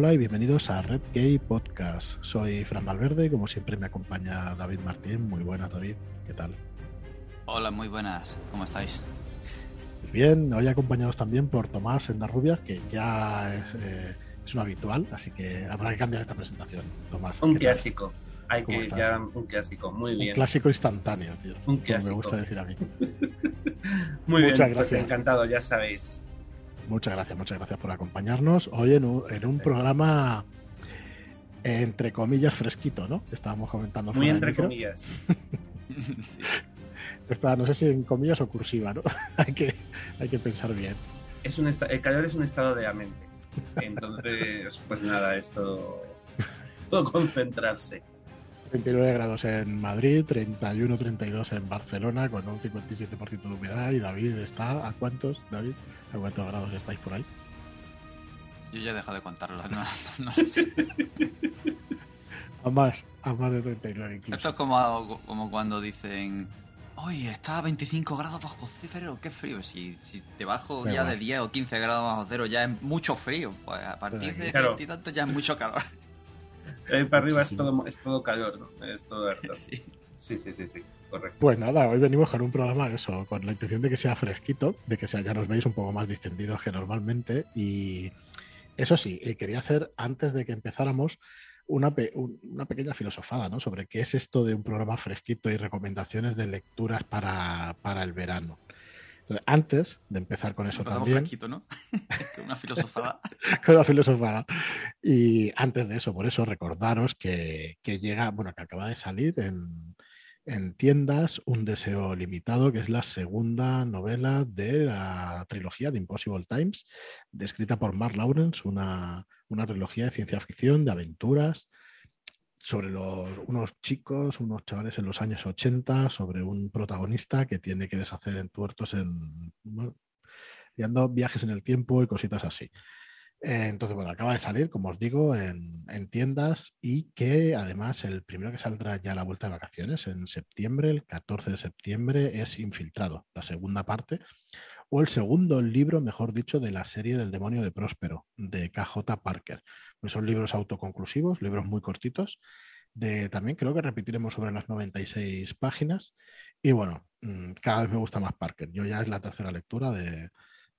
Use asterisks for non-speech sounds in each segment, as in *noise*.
Hola y bienvenidos a Red Gay Podcast. Soy Fran Valverde y como siempre me acompaña David Martín. Muy buenas, David. ¿Qué tal? Hola, muy buenas. ¿Cómo estáis? Bien, hoy acompañados también por Tomás Endarrubia, que ya es, eh, es, un habitual, así que habrá que cambiar esta presentación. Tomás. Un clásico. Hay que ya un clásico, muy bien. Un clásico instantáneo, tío. Un clásico. me gusta decir a mí. *laughs* muy Muchas bien, pues gracias. encantado, ya sabéis. Muchas gracias, muchas gracias por acompañarnos. Hoy en un, en un programa entre comillas fresquito, ¿no? Estábamos comentando. Muy entre comillas. *laughs* sí. Está, no sé si en comillas o cursiva, ¿no? *laughs* hay, que, hay que pensar bien. Es un el calor es un estado de la mente. Entonces, *laughs* pues nada, es todo, todo concentrarse. 29 grados en Madrid, 31-32 en Barcelona, con un 57% de humedad. Y David está, ¿a cuántos, David? ¿A cuántos grados estáis por ahí? Yo ya he dejado de contarlo. *laughs* No, *laughs* a más, a más de 39 incluso. Esto es como, como cuando dicen, Oye, está a 25 grados bajo cero, qué frío. Si, si te bajo ya de 10 o 15 grados bajo cero ya es mucho frío. Pues a partir de claro. tanto ya es mucho calor. Ahí para arriba es todo, es todo calor, ¿no? Es todo *laughs* sí. Sí, sí, sí, sí, correcto. Pues nada, hoy venimos con un programa eso, con la intención de que sea fresquito, de que sea, ya nos veis un poco más distendidos que normalmente. Y eso sí, eh, quería hacer antes de que empezáramos una, una, pequeña filosofada ¿no? sobre qué es esto de un programa fresquito y recomendaciones de lecturas para, para el verano. Entonces, antes de empezar con eso también. Fresquito, ¿no? *laughs* una filosofada. *laughs* con una filosofada. Y antes de eso, por eso, recordaros que, que llega, bueno, que acaba de salir en, en tiendas Un Deseo Limitado, que es la segunda novela de la trilogía de Impossible Times, descrita por Mark Lawrence, una, una trilogía de ciencia ficción, de aventuras, sobre los, unos chicos, unos chavales en los años 80, sobre un protagonista que tiene que deshacer entuertos en bueno, viajes en el tiempo y cositas así. Eh, entonces, bueno, acaba de salir, como os digo, en, tiendas y que además el primero que saldrá ya a la vuelta de vacaciones en septiembre, el 14 de septiembre, es Infiltrado, la segunda parte, o el segundo libro, mejor dicho, de la serie del demonio de Próspero, de KJ Parker. Pues son libros autoconclusivos, libros muy cortitos. De, también creo que repetiremos sobre las 96 páginas. Y bueno, mm, cada vez me gusta más Parker. Yo ya es la tercera lectura de,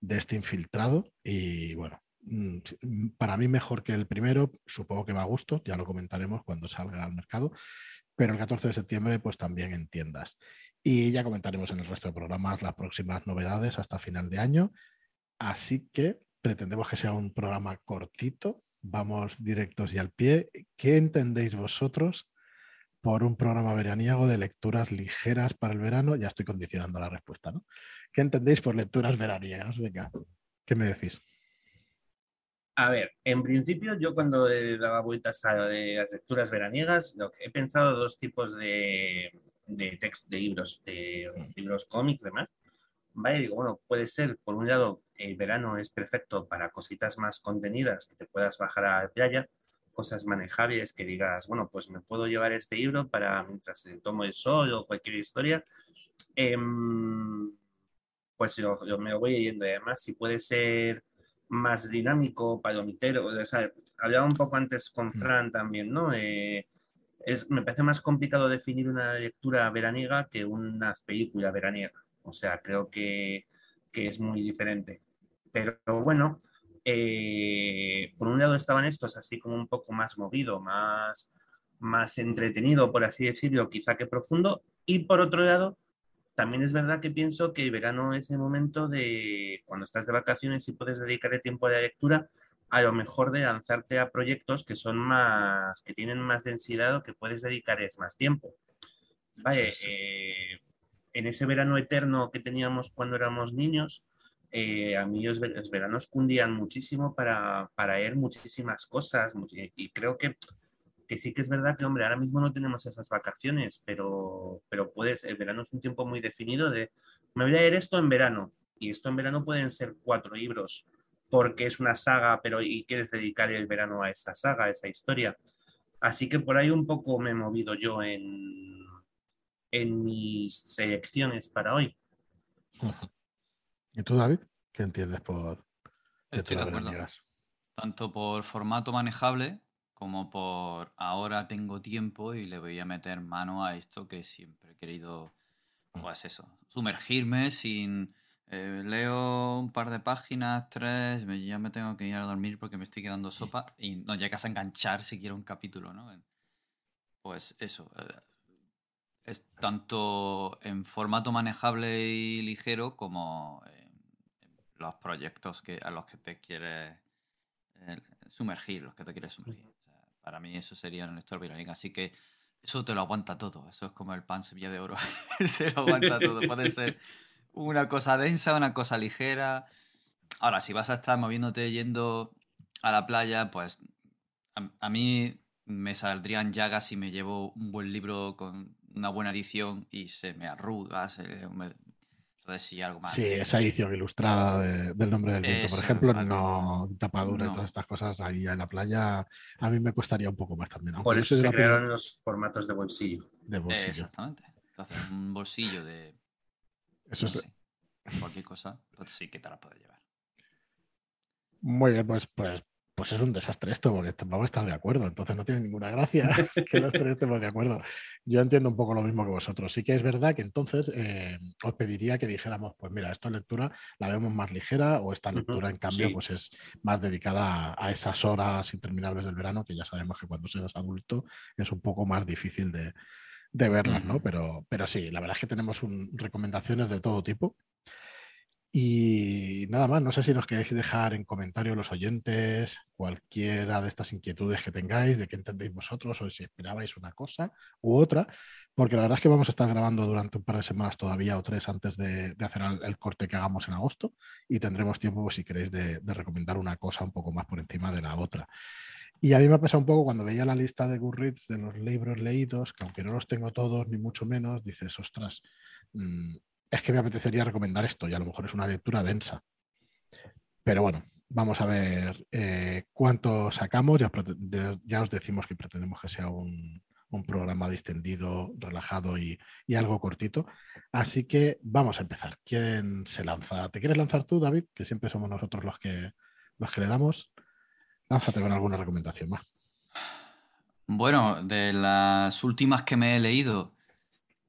de este infiltrado. Y bueno, para mí mejor que el primero, supongo que va a gusto, ya lo comentaremos cuando salga al mercado, pero el 14 de septiembre pues también en tiendas. Y ya comentaremos en el resto de programas las próximas novedades hasta final de año. Así que pretendemos que sea un programa cortito, vamos directos y al pie. ¿Qué entendéis vosotros por un programa veraniego de lecturas ligeras para el verano? Ya estoy condicionando la respuesta, ¿no? ¿Qué entendéis por lecturas veraniegas? Venga, ¿qué me decís? A ver, en principio yo cuando daba vueltas a las lecturas veraniegas, lo que he pensado dos tipos de, de de libros, de libros cómics, demás. Vale, digo, bueno, puede ser, por un lado, el verano es perfecto para cositas más contenidas que te puedas bajar a la playa, cosas manejables que digas, bueno, pues me puedo llevar este libro para mientras tomo el sol o cualquier historia. Em, pues yo, yo, me voy leyendo. Además, si puede ser más dinámico, palomitero. O sea, hablaba un poco antes con mm. Fran también, ¿no? Eh, es, me parece más complicado definir una lectura veraniega que una película veraniega. O sea, creo que, que es muy diferente. Pero bueno, eh, por un lado estaban estos así como un poco más movido, más, más entretenido, por así decirlo, quizá que profundo. Y por otro lado, también es verdad que pienso que el verano es el momento de, cuando estás de vacaciones y puedes dedicarle tiempo a la lectura, a lo mejor de lanzarte a proyectos que son más, que tienen más densidad o que puedes dedicarles más tiempo. Vale, eh, en ese verano eterno que teníamos cuando éramos niños, eh, a mí los, veranos cundían muchísimo para, para leer muchísimas cosas y creo que que sí que es verdad que, hombre, ahora mismo no tenemos esas vacaciones, pero, pero puedes, el verano es un tiempo muy definido de, me voy a leer esto en verano, y esto en verano pueden ser cuatro libros, porque es una saga, pero y quieres dedicar el verano a esa saga, a esa historia. Así que por ahí un poco me he movido yo en, en mis selecciones para hoy. ¿Y tú, David? ¿Qué entiendes por Estoy de acuerdo. tanto por formato manejable como por ahora tengo tiempo y le voy a meter mano a esto que siempre he querido, mm. pues eso, sumergirme sin... Eh, leo un par de páginas, tres, ya me tengo que ir a dormir porque me estoy quedando sopa *laughs* y no llegas a enganchar si quiero un capítulo, ¿no? Pues eso, eh, es tanto en formato manejable y ligero como en los proyectos que, a los que te quieres eh, sumergir, los que te quieres sumergir. Para mí eso sería un lector. Así que eso te lo aguanta todo. Eso es como el pan semilla de oro. *laughs* Se lo aguanta todo. Puede ser una cosa densa, una cosa ligera. Ahora, si vas a estar moviéndote yendo a la playa, pues a mí me saldrían llagas si me llevo un buen libro con una buena edición y se me arruga, se me... Entonces sí, algo más. Sí, esa edición ilustrada del nombre del viento, por ejemplo, no tapadura y todas estas cosas ahí en la playa, a mí me costaría un poco más también. Por eso se crearon los formatos de bolsillo. De bolsillo. exactamente. Entonces, un bolsillo de... Eso es... cualquier cosa, pues sí que te la puedes llevar. Muy bien, pues, pues pues es un desastre esto, porque vamos a estar de acuerdo, entonces no tiene ninguna gracia *laughs* que los tres *laughs* estemos de acuerdo. Yo entiendo un poco lo mismo que vosotros. Sí que es verdad que entonces eh, os pediría que dijéramos, pues mira, esta lectura la vemos más ligera o esta lectura, en cambio, pues es más dedicada a, esas horas interminables del verano, que ya sabemos que cuando seas adulto es un poco más difícil de, verlas, ¿no? Pero, pero sí, la verdad es que tenemos recomendaciones de todo tipo. Y nada más, no sé si nos queréis dejar en comentarios los oyentes cualquiera de estas inquietudes que tengáis, de qué entendéis vosotros o si esperabais una cosa u otra, porque la verdad es que vamos a estar grabando durante un par de semanas todavía o tres antes de, hacer el, corte que hagamos en agosto y tendremos tiempo, pues, si queréis, de, recomendar una cosa un poco más por encima de la otra. Y a mí me ha pasado un poco cuando veía la lista de Goodreads de los libros leídos, que aunque no los tengo todos, ni mucho menos, dices, ostras, mm, es que me apetecería recomendar esto y a lo mejor es una lectura densa. Pero bueno, vamos a ver eh, cuánto sacamos. Ya, os decimos que pretendemos que sea un, programa distendido, relajado y, algo cortito. Así que vamos a empezar. ¿Quién se lanza? ¿Te quieres lanzar tú, David? Que siempre somos nosotros los que, los que le damos. Lánzate con alguna recomendación más. Bueno, de las últimas que me he leído,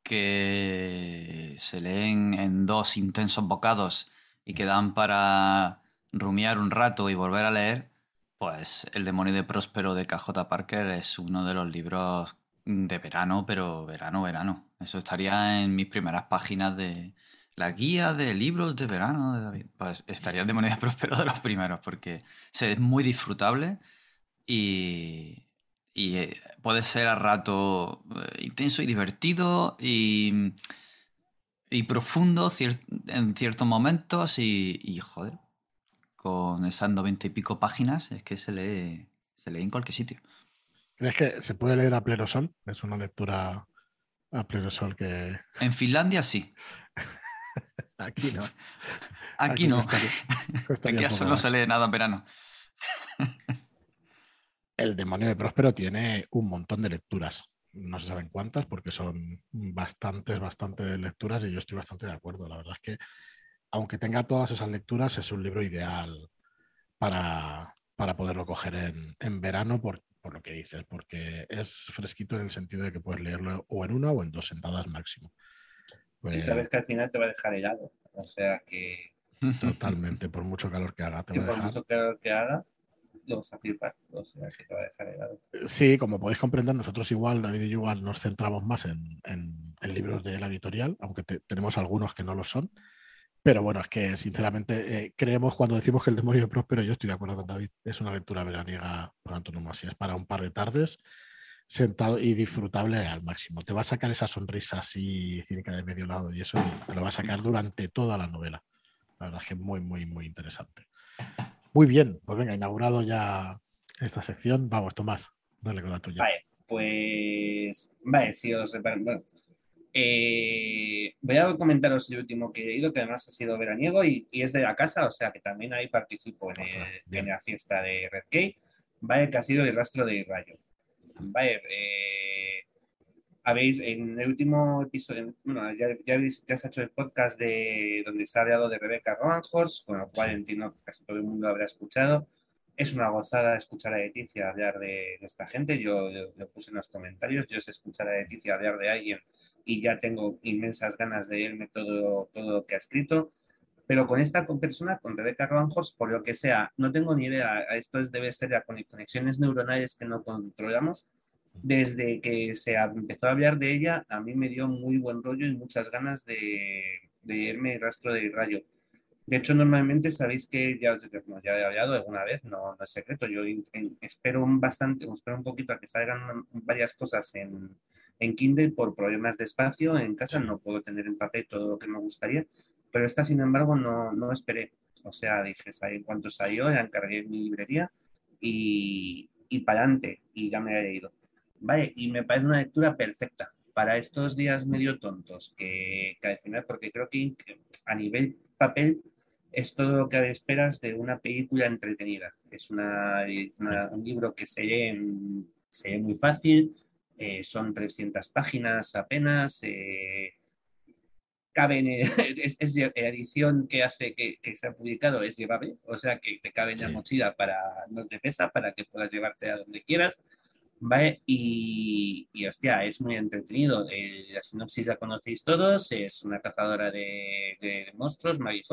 que se leen en dos intensos bocados y que dan para rumiar un rato y volver a leer, pues El demonio de Próspero de KJ Parker es uno de los libros de verano, pero verano, verano. Eso estaría en mis primeras páginas de la guía de libros de verano de David. Pues estaría El demonio de Próspero de los primeros, porque es muy disfrutable y, y eh, puede ser a rato eh, intenso y divertido y, y profundo en ciertos momentos y, joder, con esas noventa y pico páginas es que se lee, se lee en cualquier sitio. ¿Crees que se puede leer a pleno sol? Es una lectura a pleno sol que... *laughs* En Finlandia sí. *laughs* Aquí no. Aquí, no. *laughs* Aquí eso no se lee nada en verano. El demonio de Próspero tiene un montón de lecturas. No se saben cuántas porque son bastantes, bastantes lecturas y yo estoy bastante de acuerdo. La verdad es que, aunque tenga todas esas lecturas, es un libro ideal para, poderlo coger en, verano por, lo que dices, porque es fresquito en el sentido de que puedes leerlo o en una o en dos sentadas máximo. y pues sabes que al final te va a dejar helado. O sea que. *laughs* Totalmente, por mucho calor que haga. Te va a dejar... Por mucho calor que haga, Sí, como podéis comprender, nosotros igual, David y yo igual, nos centramos más en, libros de la editorial, aunque tenemos algunos que no lo son. Pero bueno, es que sinceramente eh, creemos cuando decimos que el demonio de Próspero, yo estoy de acuerdo con David, es una lectura veraniega por antonomasia, es para un par de tardes sentado y disfrutable al máximo. Te va a sacar esa sonrisa así cínica de medio lado y eso te lo va a sacar durante toda la novela. La verdad es que es muy, muy, muy interesante. Muy bien, pues venga, inaugurado ya esta sección. Vamos, Tomás, dale con la tuya. Vale, pues. Vale, si os. Bueno, eh, voy a comentaros el último que he ido, que además ha sido veraniego y, es de la casa, o sea que también ahí participo en, la fiesta de Red Gate. Vale, que ha sido el rastro de Rayo. Vale, eh, habéis en el último episodio, bueno, ya, ya, ya se ha hecho el podcast de donde se ha hablado de Rebecca Roanhorst, con lo cual entiendo que casi todo el mundo habrá escuchado. Es una gozada escuchar a Leticia hablar de, esta gente. Yo lo puse en los comentarios. Yo sé escuchar a Leticia hablar de alguien y ya tengo inmensas ganas de leerme todo, todo lo que ha escrito. Pero con esta persona, con Rebeca Roanjos, por lo que sea, no tengo ni idea. Esto es, debe ser a conexiones neuronales que no controlamos. Desde que se empezó a hablar de ella, a mí me dio muy buen rollo y muchas ganas de, de irme rastro de rayo. De hecho, normalmente sabéis que ya, ya he hablado alguna vez, no, no es secreto. Yo espero un bastante, espero un poquito a que salgan varias cosas en, en Kindle por problemas de espacio. En casa no puedo tener en papel todo lo que me gustaría, pero esta, sin embargo, no, no esperé. O sea, dije, en cuanto salió, ya encargué mi librería y, y para adelante, y ya me he leído. Vale, y me parece una lectura perfecta para estos días medio tontos que, que al final, porque creo que a nivel papel es todo lo que esperas de una película entretenida. Es una, un libro que se lee, se muy fácil, eh, son 300 páginas apenas, eh, caben, *laughs* es, es, la edición que hace que, que se ha publicado, es llevable, o sea que te cabe en la mochila para, no te pesa, para que puedas llevarte a donde quieras. ¿Vale? Y, hostia, es muy entretenido. Eh, la sinopsis la conocéis todos, es una cazadora de, monstruos, Maggie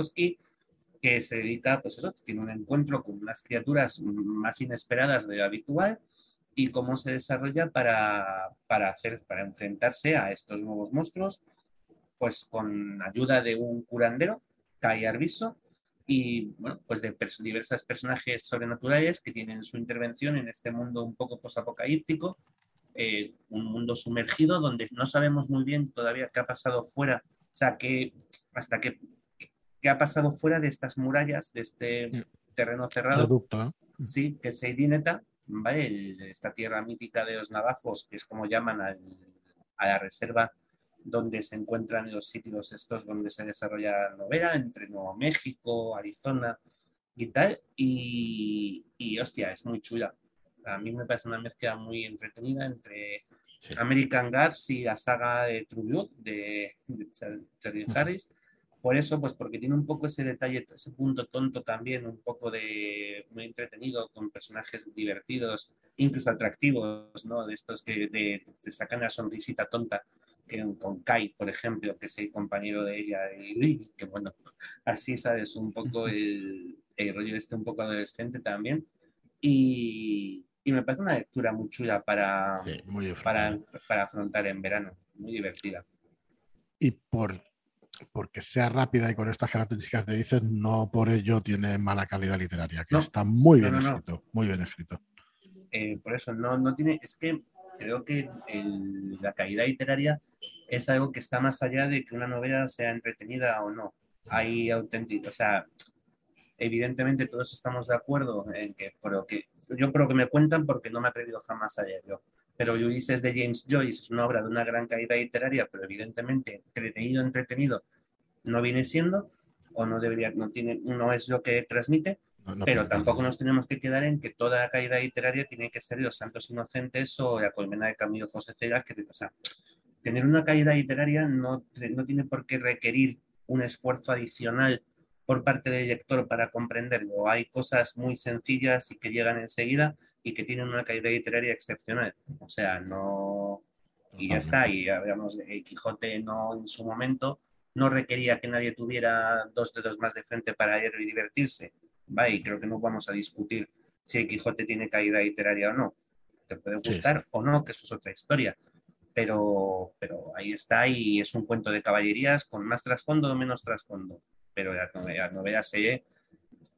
que se dedica, pues eso, tiene un encuentro con unas criaturas más inesperadas de lo habitual y cómo se desarrolla para, para, hacer, para enfrentarse a estos nuevos monstruos, pues con ayuda de un curandero, Kai Arviso, y bueno, pues de diversos personajes sobrenaturales que tienen su intervención en este mundo un poco posapocalíptico, eh, un mundo sumergido donde no sabemos muy bien todavía qué ha pasado fuera, o sea, que hasta qué qué ha pasado fuera de estas murallas, de este mm. terreno cerrado. Mm. Sí, que es Eidineta, ¿vale? esta tierra mítica de los navajos, que es como llaman a la reserva donde se encuentran los sitios estos donde se desarrolla la novela, entre Nuevo México, Arizona y tal. Y, y hostia, es muy chula. A mí me parece una mezcla muy entretenida entre American Gods y la saga de True de, de Harris. Por eso, pues porque tiene un poco ese detalle, ese punto tonto también, un poco de muy entretenido, con personajes divertidos, incluso atractivos, ¿no? De estos que te, sacan la sonrisita tonta, que con Kai, por ejemplo, que es el compañero de ella, y que bueno, *laughs* así sabes, un poco el, el rollo este un poco adolescente también. Y, y me parece una lectura muy chula para, para, para afrontar en verano, muy divertida. Y por porque sea rápida y con estas características te dices, no por ello tiene mala calidad literaria, que está muy bien escrito, muy bien escrito. Eh, por eso, no, no tiene, es que creo que la calidad literaria es algo que está más allá de que una novela sea entretenida o no. Hay auténtico, o sea, evidentemente todos estamos de acuerdo en que, pero que yo creo que me cuentan porque no me he atrevido jamás a leerlo pero Ulysses de James Joyce es una obra de una gran calidad literaria, pero evidentemente entretenido, entretenido no viene siendo, o no debería, no tiene, no es lo que transmite, pero tampoco nos tenemos que quedar en que toda la calidad literaria tiene que ser Los Santos Inocentes o La Colmena de Camilo José Cega, que, o sea, tener una calidad literaria no, no tiene por qué requerir un esfuerzo adicional por parte del lector para comprenderlo. Hay cosas muy sencillas y que llegan enseguida y que tienen una calidad literaria excepcional. O sea, no... Y ya está, y hablamos de Quijote no en su momento no requería que nadie tuviera dos dedos más de frente para leer y divertirse. Va, y creo que no vamos a discutir si el Quijote tiene calidad literaria o no. Te puede gustar o no, que eso es otra historia. Pero, pero ahí está y es un cuento de caballerías con más trasfondo o menos trasfondo. Pero la novela, la novela se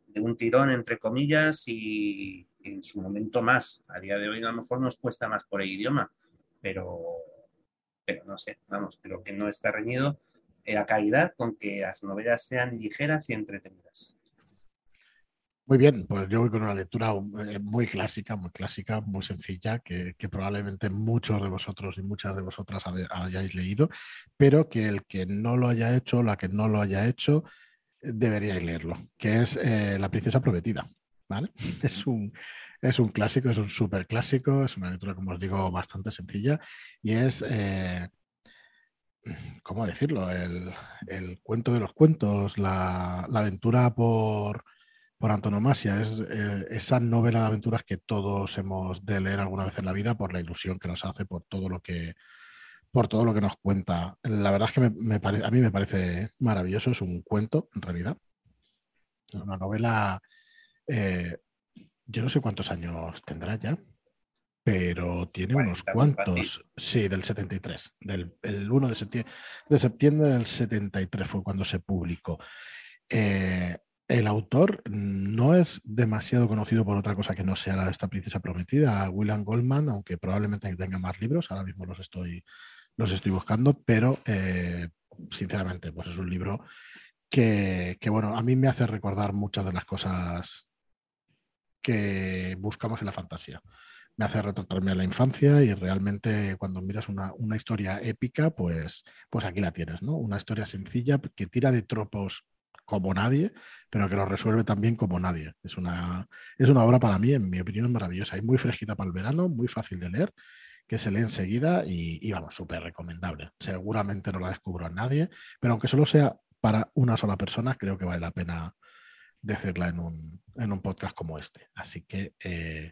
de un tirón, entre comillas, y, en su momento más. A día de hoy a lo mejor nos cuesta más por el idioma, pero, pero no sé, vamos, creo que no está reñido la calidad con que las novelas sean ligeras y entretenidas. Muy bien, pues yo voy con una lectura eh, muy clásica, muy clásica, muy sencilla, que, probablemente muchos de vosotros y muchas de vosotras hayáis leído, pero que el que no lo haya hecho, la que no lo haya hecho, deberíais leerlo, que es eh, La princesa prometida. *laughs* Es un, es un clásico, es un súper clásico, es una lectura, como os digo, bastante sencilla y es, eh, ¿cómo decirlo? El, cuento de los cuentos, la, aventura por, por antonomasia. Es eh, esa novela de aventuras que todos hemos de leer alguna vez en la vida por la ilusión que nos hace, por todo lo que, por todo lo que nos cuenta. La verdad es que me, a mí me parece maravilloso, es un cuento en realidad. Una novela, eh, yo no sé cuántos años tendrá ya, pero tiene unos cuantos. Sí, del 73, del el 1 de septiembre, de septiembre del 73 fue cuando se publicó. Eh, el autor no es demasiado conocido por otra cosa que no sea la de esta princesa prometida, William Goldman, aunque probablemente tenga más libros, ahora mismo los estoy, los estoy buscando, pero eh, sinceramente, pues es un libro que, bueno, a mí me hace recordar muchas de las cosas que buscamos en la fantasía. Me hace retratarme a la infancia y realmente cuando miras una, historia épica, pues, pues aquí la tienes, ¿no? Una historia sencilla que tira de tropos como nadie, pero que lo resuelve también como nadie. Es una, es una obra para mí, en mi opinión, maravillosa y muy fresquita para el verano, muy fácil de leer que se lee enseguida y, vamos, súper recomendable. Seguramente no la descubro a nadie, pero aunque solo sea para una sola persona, creo que vale la pena decirla en un, en un podcast como este. Así que, eh,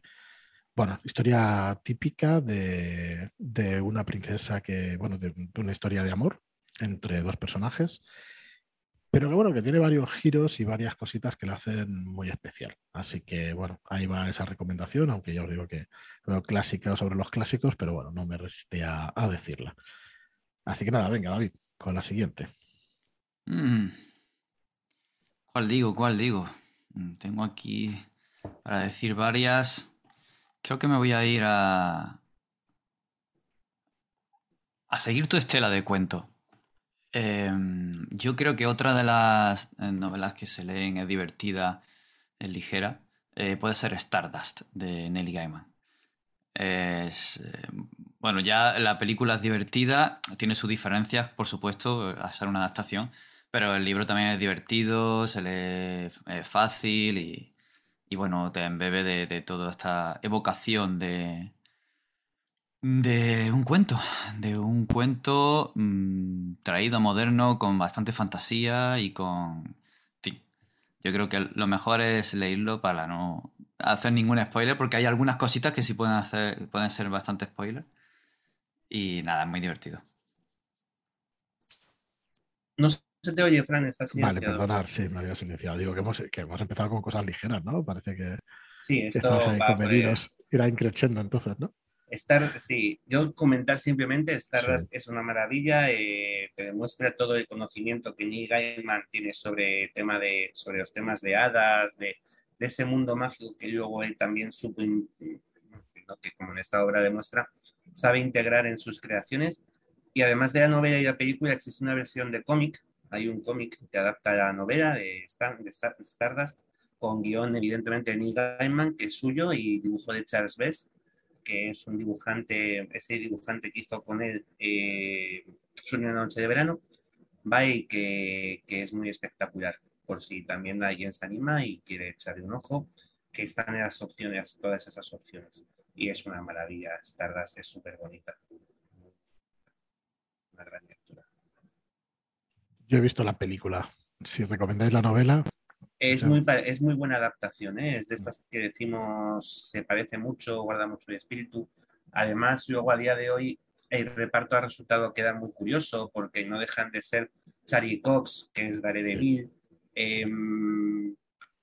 bueno, historia típica de, de, una princesa que, bueno, de, una historia de amor entre dos personajes pero que bueno, que tiene varios giros y varias cositas que la hacen muy especial. Así que bueno, ahí va esa recomendación, aunque ya os digo que veo clásica sobre los clásicos, pero bueno, no me resistí a, decirla. Así que nada, venga, David, con la siguiente. Mm. ¿Cuál digo? ¿Cuál digo? Mm, tengo aquí para decir varias. Creo que me voy a ir a. a seguir tu estela de cuento. Em, yo creo que otra de las eh, novelas que se leen es divertida, es ligera, eh, puede ser Stardust de Nelly Gaiman. Es, eh, bueno, ya la película es divertida, tiene sus diferencias, por supuesto, al ser una adaptación, pero el libro también es divertido, se lee fácil y, y, bueno, te embebe de toda esta evocación de, de un cuento, de un cuento mm, traído moderno con bastante fantasía y con... En fin, yo creo que lo mejor es leerlo para no hacer ningún spoiler porque hay algunas cositas que sí pueden, hacer, pueden ser bastante spoiler. Y nada, es muy divertido. No se te oye, Fran, estás Vale, perdonad, sí, me había silenciado. Digo que hemos, que hemos empezado con cosas ligeras, ¿no? Parece que, sí, esto ahí comedidos. Irá increciendo entonces, ¿no? Star, sí, yo comentar simplemente, Stardust es una maravilla, eh, te demuestra todo el conocimiento que Neil Gaiman tiene sobre, tema de, sobre los temas de hadas, de, ese mundo mágico que luego él también supo, que como en esta obra demuestra, sabe integrar en sus creaciones. Y además de la novela y la película, existe una versión de cómic, hay un cómic que adapta la novela de, Stardust, con guion evidentemente de Neil Gaiman, que es suyo, y dibujo de Charles Best que es un dibujante, ese dibujante que hizo con él eh, Noche de Verano, va y que, es muy espectacular, por si también alguien se anima y quiere echarle un ojo, que están en las opciones, todas esas opciones. Y es una maravilla, Stardust es súper bonita. Una gran lectura. Yo he visto la película. Si recomendáis la novela, es, muy, es muy buena adaptación, ¿eh? es de estas que decimos se parece mucho, guarda mucho de espíritu. Además, luego a día de hoy el reparto ha resultado quedar muy curioso porque no dejan de ser Charlie Cox, que es Daredevil, eh,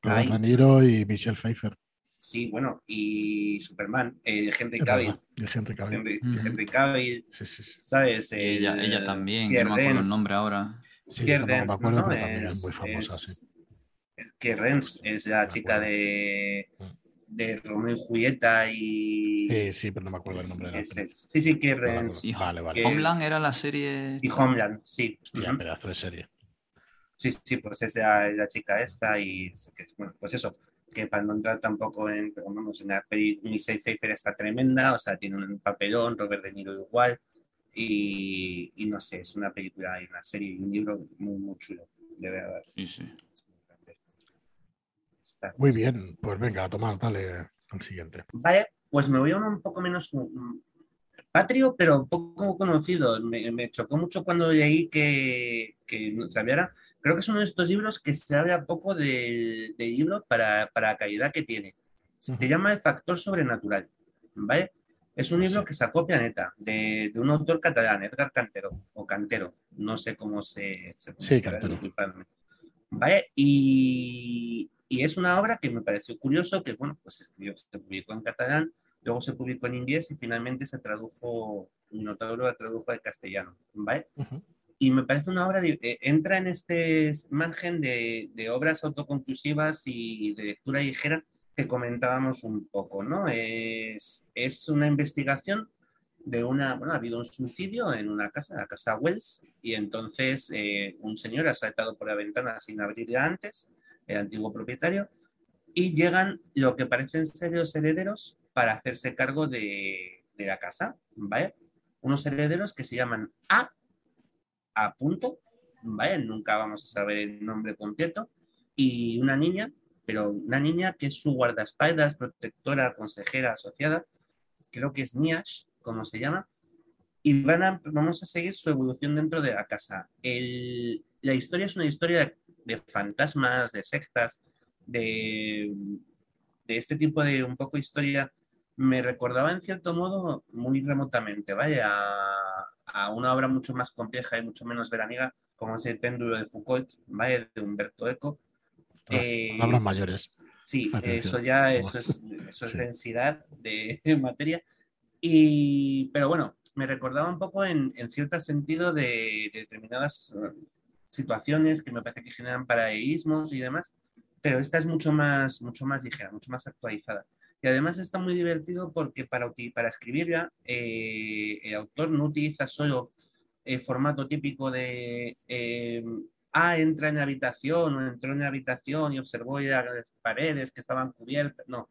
y Michelle Pfeiffer. Sí, bueno, y Superman, eh, Henry Cavill. Henry Cavill. Henry, Cavill. Sí, sí, ¿Sabes? ella, ella también, que no me acuerdo el nombre ahora. Sí, no me acuerdo, pero también es, muy famosa, sí que Renz es la chica de, de Romeo y Julieta y. Sí, sí, pero no me acuerdo el nombre de la Sí, sí, que Renz. vale, vale. Homeland era la serie. Y Homeland, sí. Hostia, uh pedazo de serie. Sí, sí, pues es la, la chica esta y. Bueno, pues eso, que para no entrar tampoco en. Pero vamos, en la peli, Michelle Pfeiffer está tremenda, o sea, tiene un papelón, Robert De Niro igual. Y, y no sé, es una película y una serie y un libro muy, muy chulo, de verdad. Sí, sí. Muy bien, pues venga, a tomar, dale al siguiente. Vale, pues me voy a uno un poco menos patrio, pero poco conocido. Me, chocó mucho cuando leí que, que no creo que es uno de estos libros que se habla poco del de libro para, para, la calidad que tiene. Se llama El Factor Sobrenatural, ¿vale? Es un libro que sacó Planeta, de, de, un autor catalán, Edgar Cantero, o Cantero, no sé cómo se... se sí, Cantero. ¿Vale? Y, y, es una obra que me pareció curioso, que bueno, pues escribió, se publicó en catalán, luego se publicó en inglés y finalmente se tradujo, Minotauro la tradujo al castellano, ¿vale? Y me parece una obra, de, eh, entra en este margen de, de, obras autoconclusivas y de lectura ligera que comentábamos un poco, ¿no? Es, es una investigación de una, bueno, ha habido un suicidio en una casa, la casa Wells, y entonces eh, un señor ha saltado por la ventana sin abrirla antes, el antiguo propietario, y llegan lo que parecen ser los herederos para hacerse cargo de, la casa. Unos herederos que se llaman A, A punto. Nunca vamos a saber el nombre completo, y una niña, pero una niña que es su guardaespaldas, protectora, consejera, asociada, creo que es Niash, como se llama, y van a, vamos a seguir su evolución dentro de la casa. El, la historia es una historia de, fantasmas, de sectas, de, de, este tipo de un poco historia. Me recordaba en cierto modo muy remotamente, vaya, a, a una obra mucho más compleja y mucho menos veraniega, como es el péndulo de Foucault, vaya, de Humberto Eco. Eh, palabras mayores. Sí, eso ya eso es, eso es densidad de *laughs* materia. Y, pero bueno, me recordaba un poco en, en cierto sentido de, determinadas situaciones que me parece que generan paraísmos y demás, pero esta es mucho más, mucho más ligera, mucho más actualizada. Y además está muy divertido porque para, para escribirla, eh, el autor no utiliza solo el formato típico de eh, ah, entra en la habitación o entró en la habitación y observó las paredes que estaban cubiertas. No,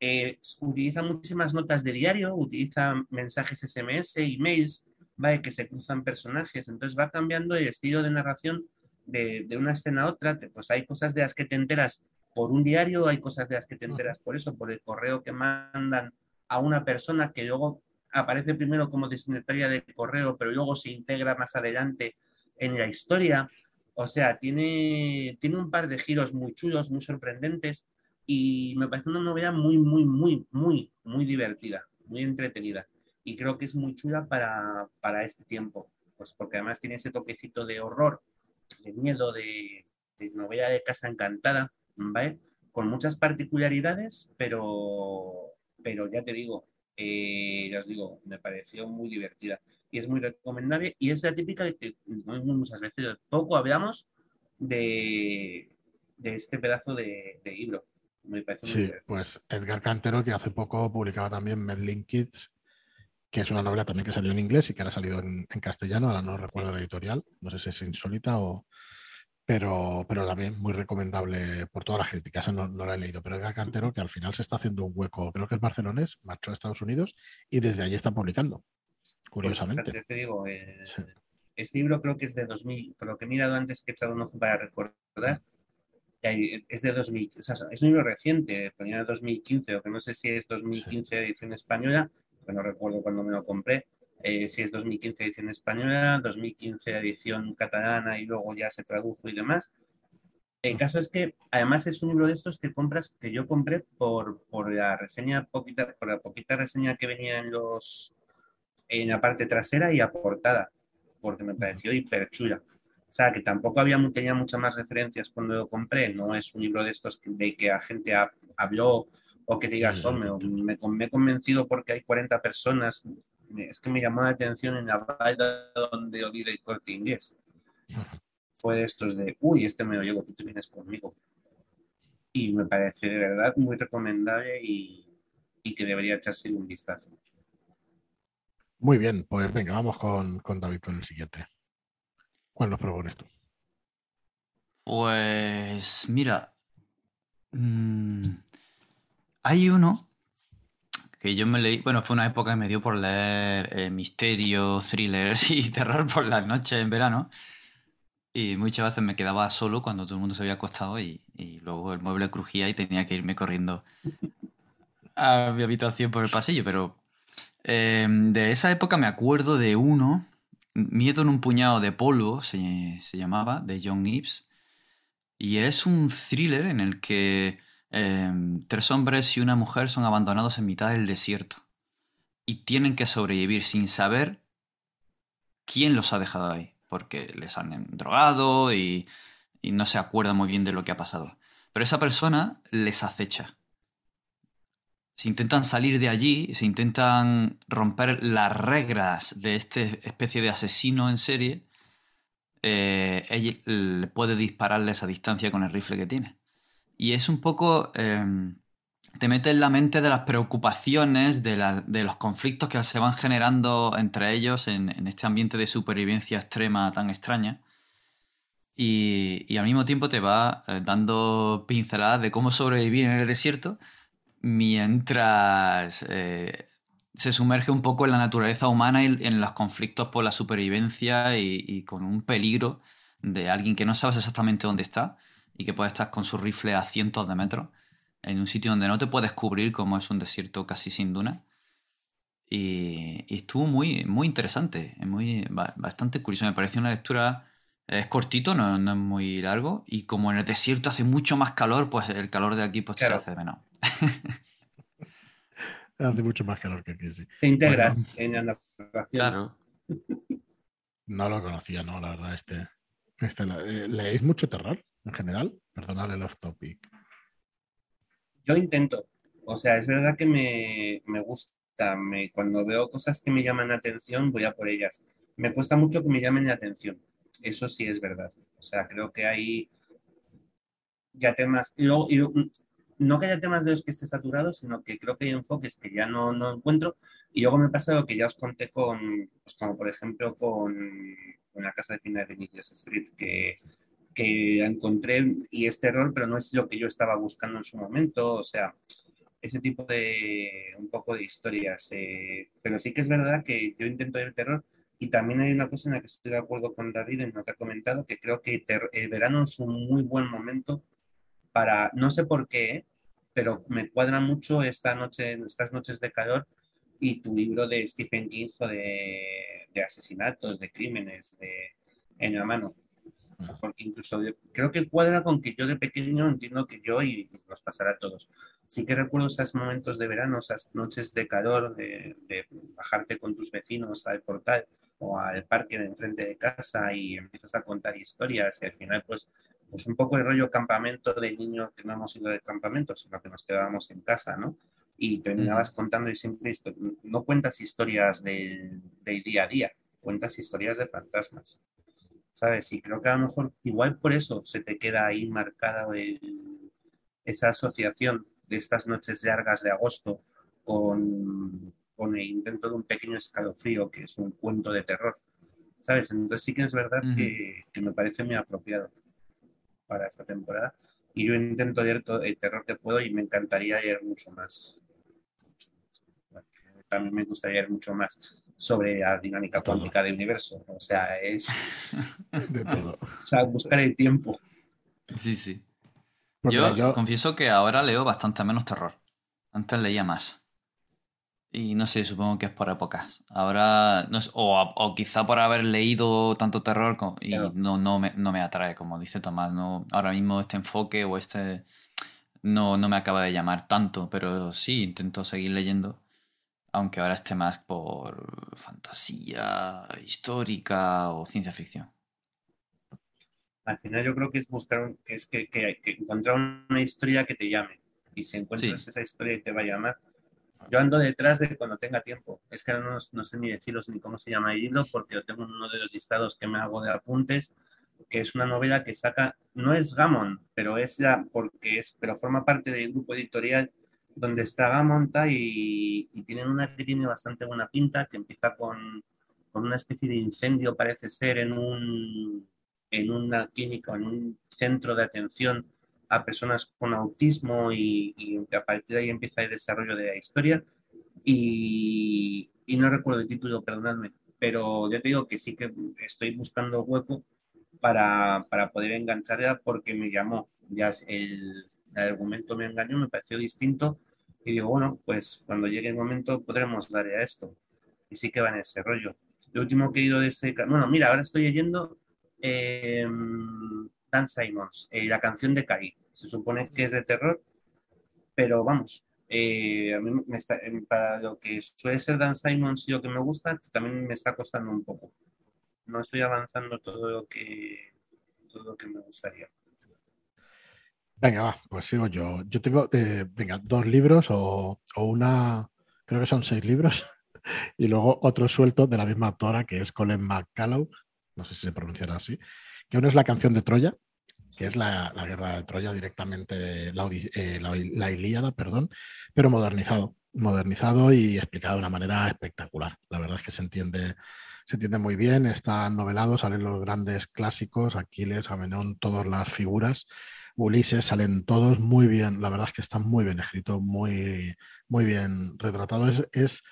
eh, utiliza muchísimas notas de diario, utiliza mensajes SMS, emails, ¿vale? que se cruzan personajes, entonces va cambiando el estilo de narración de, de, una escena a otra, pues hay cosas de las que te enteras por un diario, hay cosas de las que te enteras por eso, por el correo que mandan a una persona que luego aparece primero como destinataria de correo, pero luego se integra más adelante en la historia. O sea, tiene, tiene un par de giros muy chulos, muy sorprendentes y me parece una novela muy, muy, muy, muy, muy divertida, muy entretenida. Y creo que es muy chula para, para este tiempo, pues porque además tiene ese toquecito de horror, de miedo, de, de novela de casa encantada, ¿vale? Con muchas particularidades, pero, pero ya te digo, eh, ya os digo, me pareció muy divertida y es muy recomendable y es la típica de que muchas veces poco hablamos de, de este pedazo de, de libro sí, pues Edgar Cantero, que hace poco publicaba también Medlin Kids, que es una novela también que salió en inglés y que ahora ha salido en, castellano, ahora no recuerdo la editorial, no sé si es insólita o... Pero, pero también muy recomendable por todas las críticas, no, no la he leído, pero Edgar Cantero que al final se está haciendo un hueco, creo que es barcelonés, marchó a Estados Unidos y desde allí está publicando, pues curiosamente. te digo, eh, este libro creo que es de 2000, por lo que he mirado antes que he echado un ojo para recordar, es de 2000, o sea, es un libro reciente, ponía 2015, o que no sé si es 2015 edición española, que no recuerdo cuándo me lo compré, eh, si es 2015 edición española, 2015 edición catalana y luego ya se tradujo y demás. El caso es que además es un libro de estos que compras, que yo compré por, por la reseña, poquita, por la poquita reseña que venía en los en la parte trasera y a portada, porque me pareció hiper chula. O sea, que tampoco había, tenía muchas más referencias cuando lo compré. No es un libro de estos de que la gente habló o que digas, oh, me, me, he convencido porque hay 40 personas. Es que me llamó la atención en la vaina donde oí el corte inglés. Fue de estos de, uy, este me lo llevo, tú te vienes conmigo. Y me parece de verdad muy recomendable y, y que debería echarse un vistazo. Muy bien, pues venga, vamos con, con David con el siguiente. ¿Cuál nos propones tú? Pues mira, mm, hay uno que yo me leí, bueno, fue una época que me dio por leer eh, misterio, thrillers *laughs* y terror por las noches en verano. Y muchas veces me quedaba solo cuando todo el mundo se había acostado y, luego el mueble crujía y tenía que irme corriendo a mi habitación por el pasillo. Pero eh, de esa época me acuerdo de uno Miedo en un puñado de polvo, se, llamaba, de John Gibbs. Y es un thriller en el que em, tres hombres y una mujer son abandonados en mitad del desierto. Y tienen que sobrevivir sin saber quién los ha dejado ahí. Porque les han drogado y, no se acuerdan muy bien de lo que ha pasado. Pero esa persona les acecha se intentan salir de allí, se intentan romper las reglas de esta especie de asesino en serie, eh, ella puede dispararles a distancia con el rifle que tiene. Y es un poco... Em, te mete en la mente de las preocupaciones, de, los conflictos que se van generando entre ellos en, este ambiente de supervivencia extrema tan extraña. Y, al mismo tiempo te va eh, dando pinceladas de cómo sobrevivir en el desierto mientras eh, se sumerge un poco en la naturaleza humana y en los conflictos por la supervivencia y, con un peligro de alguien que no sabes exactamente dónde está y que puede estar con su rifle a cientos de metros en un sitio donde no te puedes cubrir como es un desierto casi sin duna. Y, estuvo muy, muy interesante, muy, bastante curioso. Me pareció una lectura es cortito, no, es muy largo. Y como en el desierto hace mucho más calor, pues el calor de aquí pues, se hace menos. *laughs* hace mucho más calor que aquí, sí. Te integras en la narración. Claro. No lo conocía, no, la verdad. Este, este eh, ¿Leéis mucho terror en general? Perdonad el off topic. Yo intento. O sea, es verdad que me, gusta. Me, cuando veo cosas que me llaman la atención, voy a por ellas. Me cuesta mucho que me llamen la atención eso sí es verdad. O sea, creo que hay ya temas, y no que haya temas de los que esté saturado, sino que creo que hay enfoques que ya no, no encuentro. Y luego me ha pasado que ya os conté con, pues como por ejemplo con una casa de cine de Nicholas Street que, que encontré y es terror, pero no es lo que yo estaba buscando en su momento. O sea, ese tipo de un poco de historias. Eh, pero sí que es verdad que yo intento ver terror y también hay una cosa en la que estoy de acuerdo con David en lo que ha comentado, que creo que el verano es un muy buen momento para, no sé por qué, pero me cuadra mucho esta noche, estas noches de calor y tu libro de Stephen King de, de asesinatos, de crímenes, de, en la mano. Porque incluso creo que cuadra con que yo de pequeño entiendo que yo y nos pasará a todos. Sí que recuerdo esos momentos de verano, esas noches de calor, de, de bajarte con tus vecinos al portal o al parque de enfrente de casa y empiezas a contar historias y al final pues, pues un poco el rollo campamento de niño que no hemos ido de campamento, sino que nos quedábamos en casa, ¿no? Y terminabas contando y siempre no cuentas historias del, día a día, cuentas historias de fantasmas, ¿sabes? Y creo que a lo mejor igual por eso se te queda ahí marcada esa asociación de estas noches largas de agosto con, con el intento de un pequeño escalofrío, que es un cuento de terror. ¿Sabes? Entonces sí que es verdad que, me parece muy apropiado para esta temporada. Y yo intento leer todo el terror que puedo y me encantaría leer mucho más. También me gustaría leer mucho más sobre la dinámica cuántica del universo. O sea, es. *laughs* de todo. *laughs* O sea, buscar el tiempo. Sí, sí. yo, confieso que ahora leo bastante menos terror. Antes leía más. Y no sé, supongo que es por épocas. Ahora, no o, quizá por haber leído tanto terror y no, no, me, no me atrae, como dice Tomás. No, ahora mismo este enfoque o este no, no me acaba de llamar tanto, pero sí, intento seguir leyendo. Aunque ahora esté más por fantasía histórica o ciencia ficción. Al final yo creo que es buscar, que es que, que, encontrar una historia que te llame. Y si encuentras esa historia y te va a llamar, yo ando detrás de cuando tenga tiempo. Es que no, no sé ni deciros ni cómo se llama el libro porque lo tengo en uno de los listados que me hago de apuntes, que es una novela que saca, no es Gamon, pero es ya porque es, pero forma parte del grupo editorial donde está Gamon y, y tienen una que tiene bastante buena pinta, que empieza con, con una especie de incendio, parece ser, en un en una clínica, en un centro de atención a personas con autismo y, a partir de ahí empieza el desarrollo de la historia. Y, no recuerdo el título, perdonadme, pero yo te digo que sí que estoy buscando hueco para, para poder engancharla porque me llamó. Ya el, el argumento me engañó, me pareció distinto y digo, bueno, pues cuando llegue el momento podremos darle a esto. Y sí que va en ese rollo. Lo último que he ido de ese... Bueno, mira, ahora estoy leyendo em, Dan Simons, eh, la canción de Kai. Se supone que es de terror, pero vamos, eh, a mí em, para lo que suele ser Dan Simons y lo que me gusta, también me está costando un poco. No estoy avanzando todo lo que, todo lo que me gustaría. Venga, va, pues sigo yo. Yo tengo, eh, venga, dos libros o, una, creo que son seis libros, *laughs* y luego otro suelto de la misma autora que es Colin McCallow, no sé si se pronunciará así, que uno es la canción de Troya, que es la, guerra de Troya directamente, la, eh, la, Ilíada, perdón, pero modernizado, modernizado y explicado de una manera espectacular. La verdad es que se entiende, se entiende muy bien, está novelado, salen los grandes clásicos, Aquiles, Amenón, todas las figuras Ulises, salen todos muy bien, la verdad es que está muy bien escrito, muy, muy bien retratado. Es,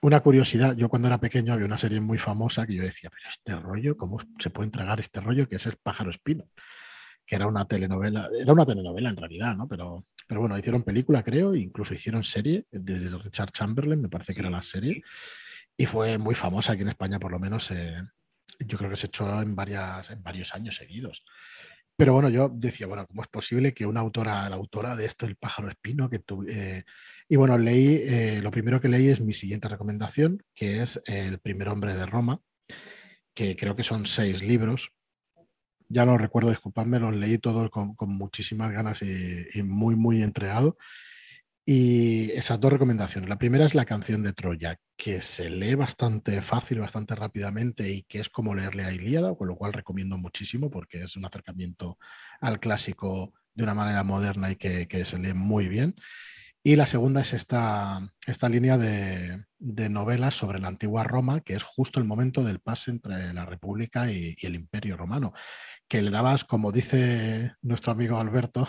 una curiosidad, yo cuando era pequeño había una serie muy famosa que yo decía, pero este rollo, ¿cómo se puede entregar este rollo que es el pájaro espino? Que era una telenovela, era una telenovela en realidad, ¿no? Pero, pero bueno, hicieron película, creo, incluso hicieron serie de Richard Chamberlain, me parece que era la serie, y fue muy famosa aquí en España, por lo menos, eh, yo creo que se echó en, varias, en varios años seguidos. Pero bueno, yo decía, bueno, ¿cómo es posible que una autora, la autora de esto, El pájaro espino, que tu, eh, y bueno, leí, eh, lo primero que leí es mi siguiente recomendación, que es El primer hombre de Roma, que creo que son seis libros. Ya no recuerdo, disculpadme, los leí todos con, muchísimas ganas y, y, muy, muy entregado. Y esas dos recomendaciones. La primera es la canción de Troya, que se lee bastante fácil, bastante rápidamente y que es como leerle a Ilíada, con lo cual recomiendo muchísimo porque es un acercamiento al clásico de una manera moderna y que, se lee muy bien. Y la segunda es esta, esta línea de, novelas sobre la antigua Roma, que es justo el momento del pase entre la República y el Imperio Romano, que le dabas, como dice nuestro amigo Alberto,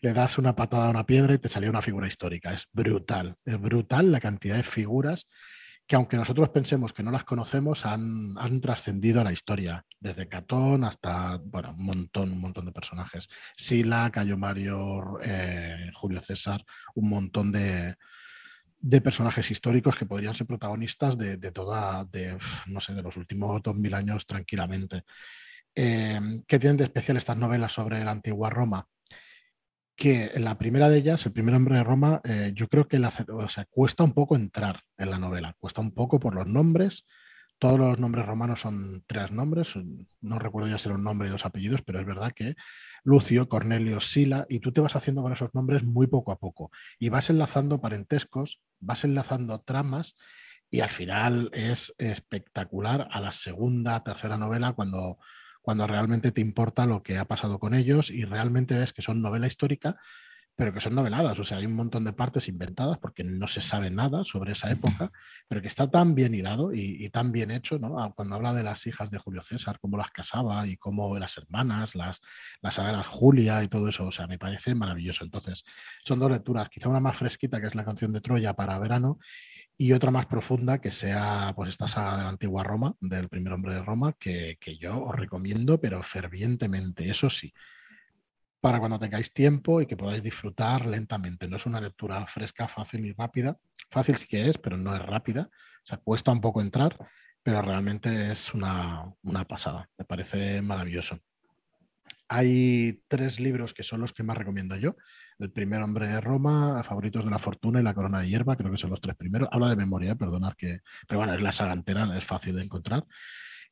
le das una patada a una piedra y te salía una figura histórica. Es brutal, es brutal la cantidad de figuras que aunque nosotros pensemos que no las conocemos, han, trascendido a la historia, desde Catón hasta, bueno, un montón, un montón de personajes. Sila, Cayo Mario, eh, Julio César, un montón de, personajes históricos que podrían ser protagonistas de, toda, de, no sé, de los últimos dos mil años tranquilamente. Eh, ¿Qué tienen de especial estas novelas sobre la antigua Roma? Que la primera de ellas, el primer hombre de Roma, eh, yo creo que la, cuesta un poco entrar en la novela, cuesta un poco por los nombres. Todos los nombres romanos son tres nombres, no recuerdo ya si era un nombre y dos apellidos, pero es verdad que Lucio, Cornelio, Sila, y tú te vas haciendo con esos nombres muy poco a poco y vas enlazando parentescos, vas enlazando tramas y al final es espectacular a la segunda, tercera novela cuando cuando realmente te importa lo que ha pasado con ellos y realmente ves que son novela histórica, pero que son noveladas. O sea, hay un montón de partes inventadas porque no se sabe nada sobre esa época, pero que está tan bien hilado y, tan bien hecho, ¿no? Ah, cuando habla de las hijas de Julio César, cómo las casaba y cómo las hermanas, las, las Julia y todo eso, o sea, me parece maravilloso. Entonces, son dos lecturas, quizá una más fresquita, que es la canción de Troya para verano, y otra más profunda que sea pues esta saga de la antigua Roma, del primer hombre de Roma, que, yo os recomiendo, pero fervientemente, eso sí, para cuando tengáis tiempo y que podáis disfrutar lentamente. No es una lectura fresca, fácil y rápida. Fácil sí que es, pero no es rápida. O sea, cuesta un poco entrar, pero realmente es una, una pasada. Me parece maravilloso. Hay tres libros que son los que más recomiendo yo. El primer hombre de Roma, Favoritos de la Fortuna y La Corona de Hierba, creo que son los tres primeros. Habla de memoria, perdonad que. Pero bueno, es la saga entera, es fácil de encontrar.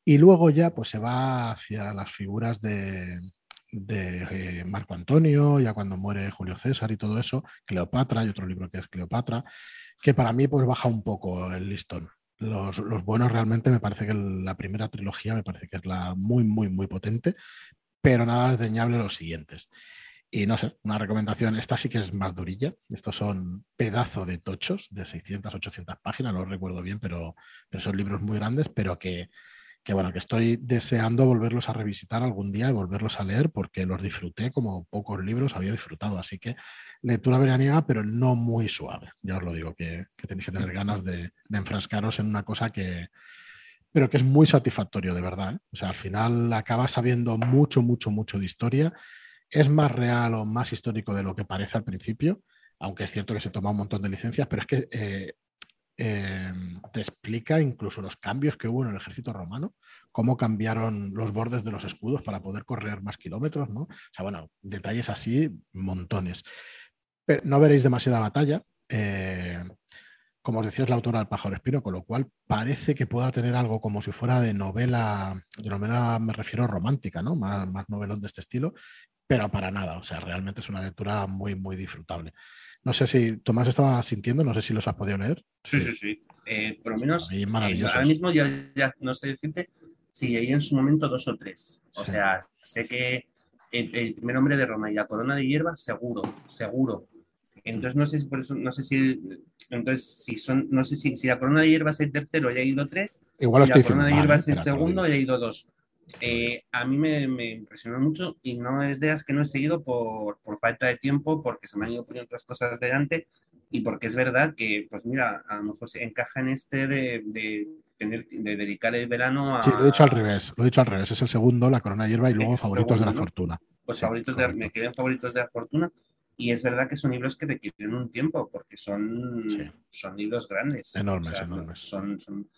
Y luego ya pues se va hacia las figuras de, de eh, Marco Antonio, ya cuando muere Julio César y todo eso, Cleopatra, y otro libro que es Cleopatra, que para mí pues baja un poco el listón. Los, los, buenos realmente me parece que la primera trilogía me parece que es la muy, muy, muy potente, pero nada desdeñable los siguientes. Y no sé, una recomendación, esta sí que es más durilla. Estos son pedazos de tochos de 600, 800 páginas, no recuerdo bien, pero, pero son libros muy grandes, pero que, que, bueno, que estoy deseando volverlos a revisitar algún día y volverlos a leer porque los disfruté como pocos libros había disfrutado. Así que lectura veraniega, pero no muy suave. Ya os lo digo, que, que tenéis que tener ganas de, de enfrascaros en una cosa que, pero que es muy satisfactorio, de verdad. ¿eh? O sea, al final acabas sabiendo mucho, mucho, mucho de historia es más real o más histórico de lo que parece al principio, aunque es cierto que se toma un montón de licencias, pero es que eh, eh, te explica incluso los cambios que hubo en el ejército romano, cómo cambiaron los bordes de los escudos para poder correr más kilómetros, ¿no? O sea, bueno, detalles así, montones. Pero no veréis demasiada batalla. Como os decía, es la autora del pájaro espino, con lo cual parece que pueda tener algo como si fuera de novela, de novela me refiero romántica, ¿no? Más, más novelón de este estilo, pero para nada. O sea, realmente es una lectura muy, muy disfrutable. No sé si Tomás estaba sintiendo, no sé si los has podido leer. Sí, sí, sí. Eh, por lo menos, eh, ahora mismo yo ya no sé decirte si hay en su momento dos o tres. O sea, sé que el, primer hombre de Roma y la corona de hierba, seguro, seguro. Entonces no sé si por eso, no sé si entonces si son, no sé si, si la corona de hierba es el tercero, ya he ido tres. Igual si la corona de hierba es el segundo, ya he ido dos. Eh, a mí me, impresionó mucho y no es de las que no he seguido por, falta de tiempo, porque se me han ido poniendo otras cosas delante y porque es verdad que, pues mira, a lo mejor se encaja en este de, tener, de dedicar el verano a... Sí, lo he dicho al revés, lo he dicho al revés, es el segundo, la corona de hierba y luego favoritos de la fortuna. Pues favoritos de, me quedé favoritos de la fortuna y es verdad que son libros que requieren un tiempo porque son, son libros grandes. Enormes, enormes. Son, son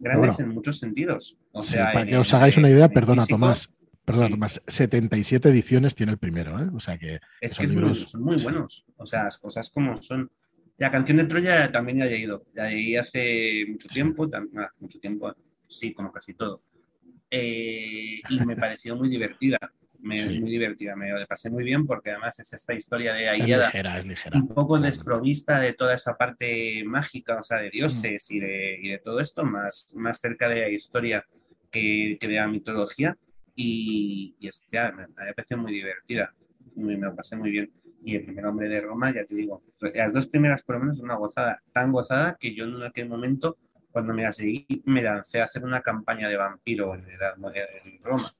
grandes en muchos sentidos. O sea, para que os hagáis una idea, perdona Tomás, perdona Tomás, 77 ediciones tiene el primero, ¿eh? O sea que, es que libros... son muy buenos. O sea, las cosas como son. La canción de Troya también ya he ido. La leí hace mucho tiempo, mucho tiempo, sí, como casi todo. Eh, y me *laughs* pareció muy divertida muy divertida, me lo pasé muy bien porque además es esta historia de Aida un poco desprovista de toda esa parte mágica, o sea, de dioses y, de, y, de, todo esto, más, más cerca de la historia que, que de la mitología. Y, y me, me parece muy divertida, me, me lo pasé muy bien. Y el primer hombre de Roma, ya te digo, las dos primeras por lo menos una gozada, tan gozada que yo en aquel momento, cuando me la seguí, me lancé a hacer una campaña de vampiro en, en Roma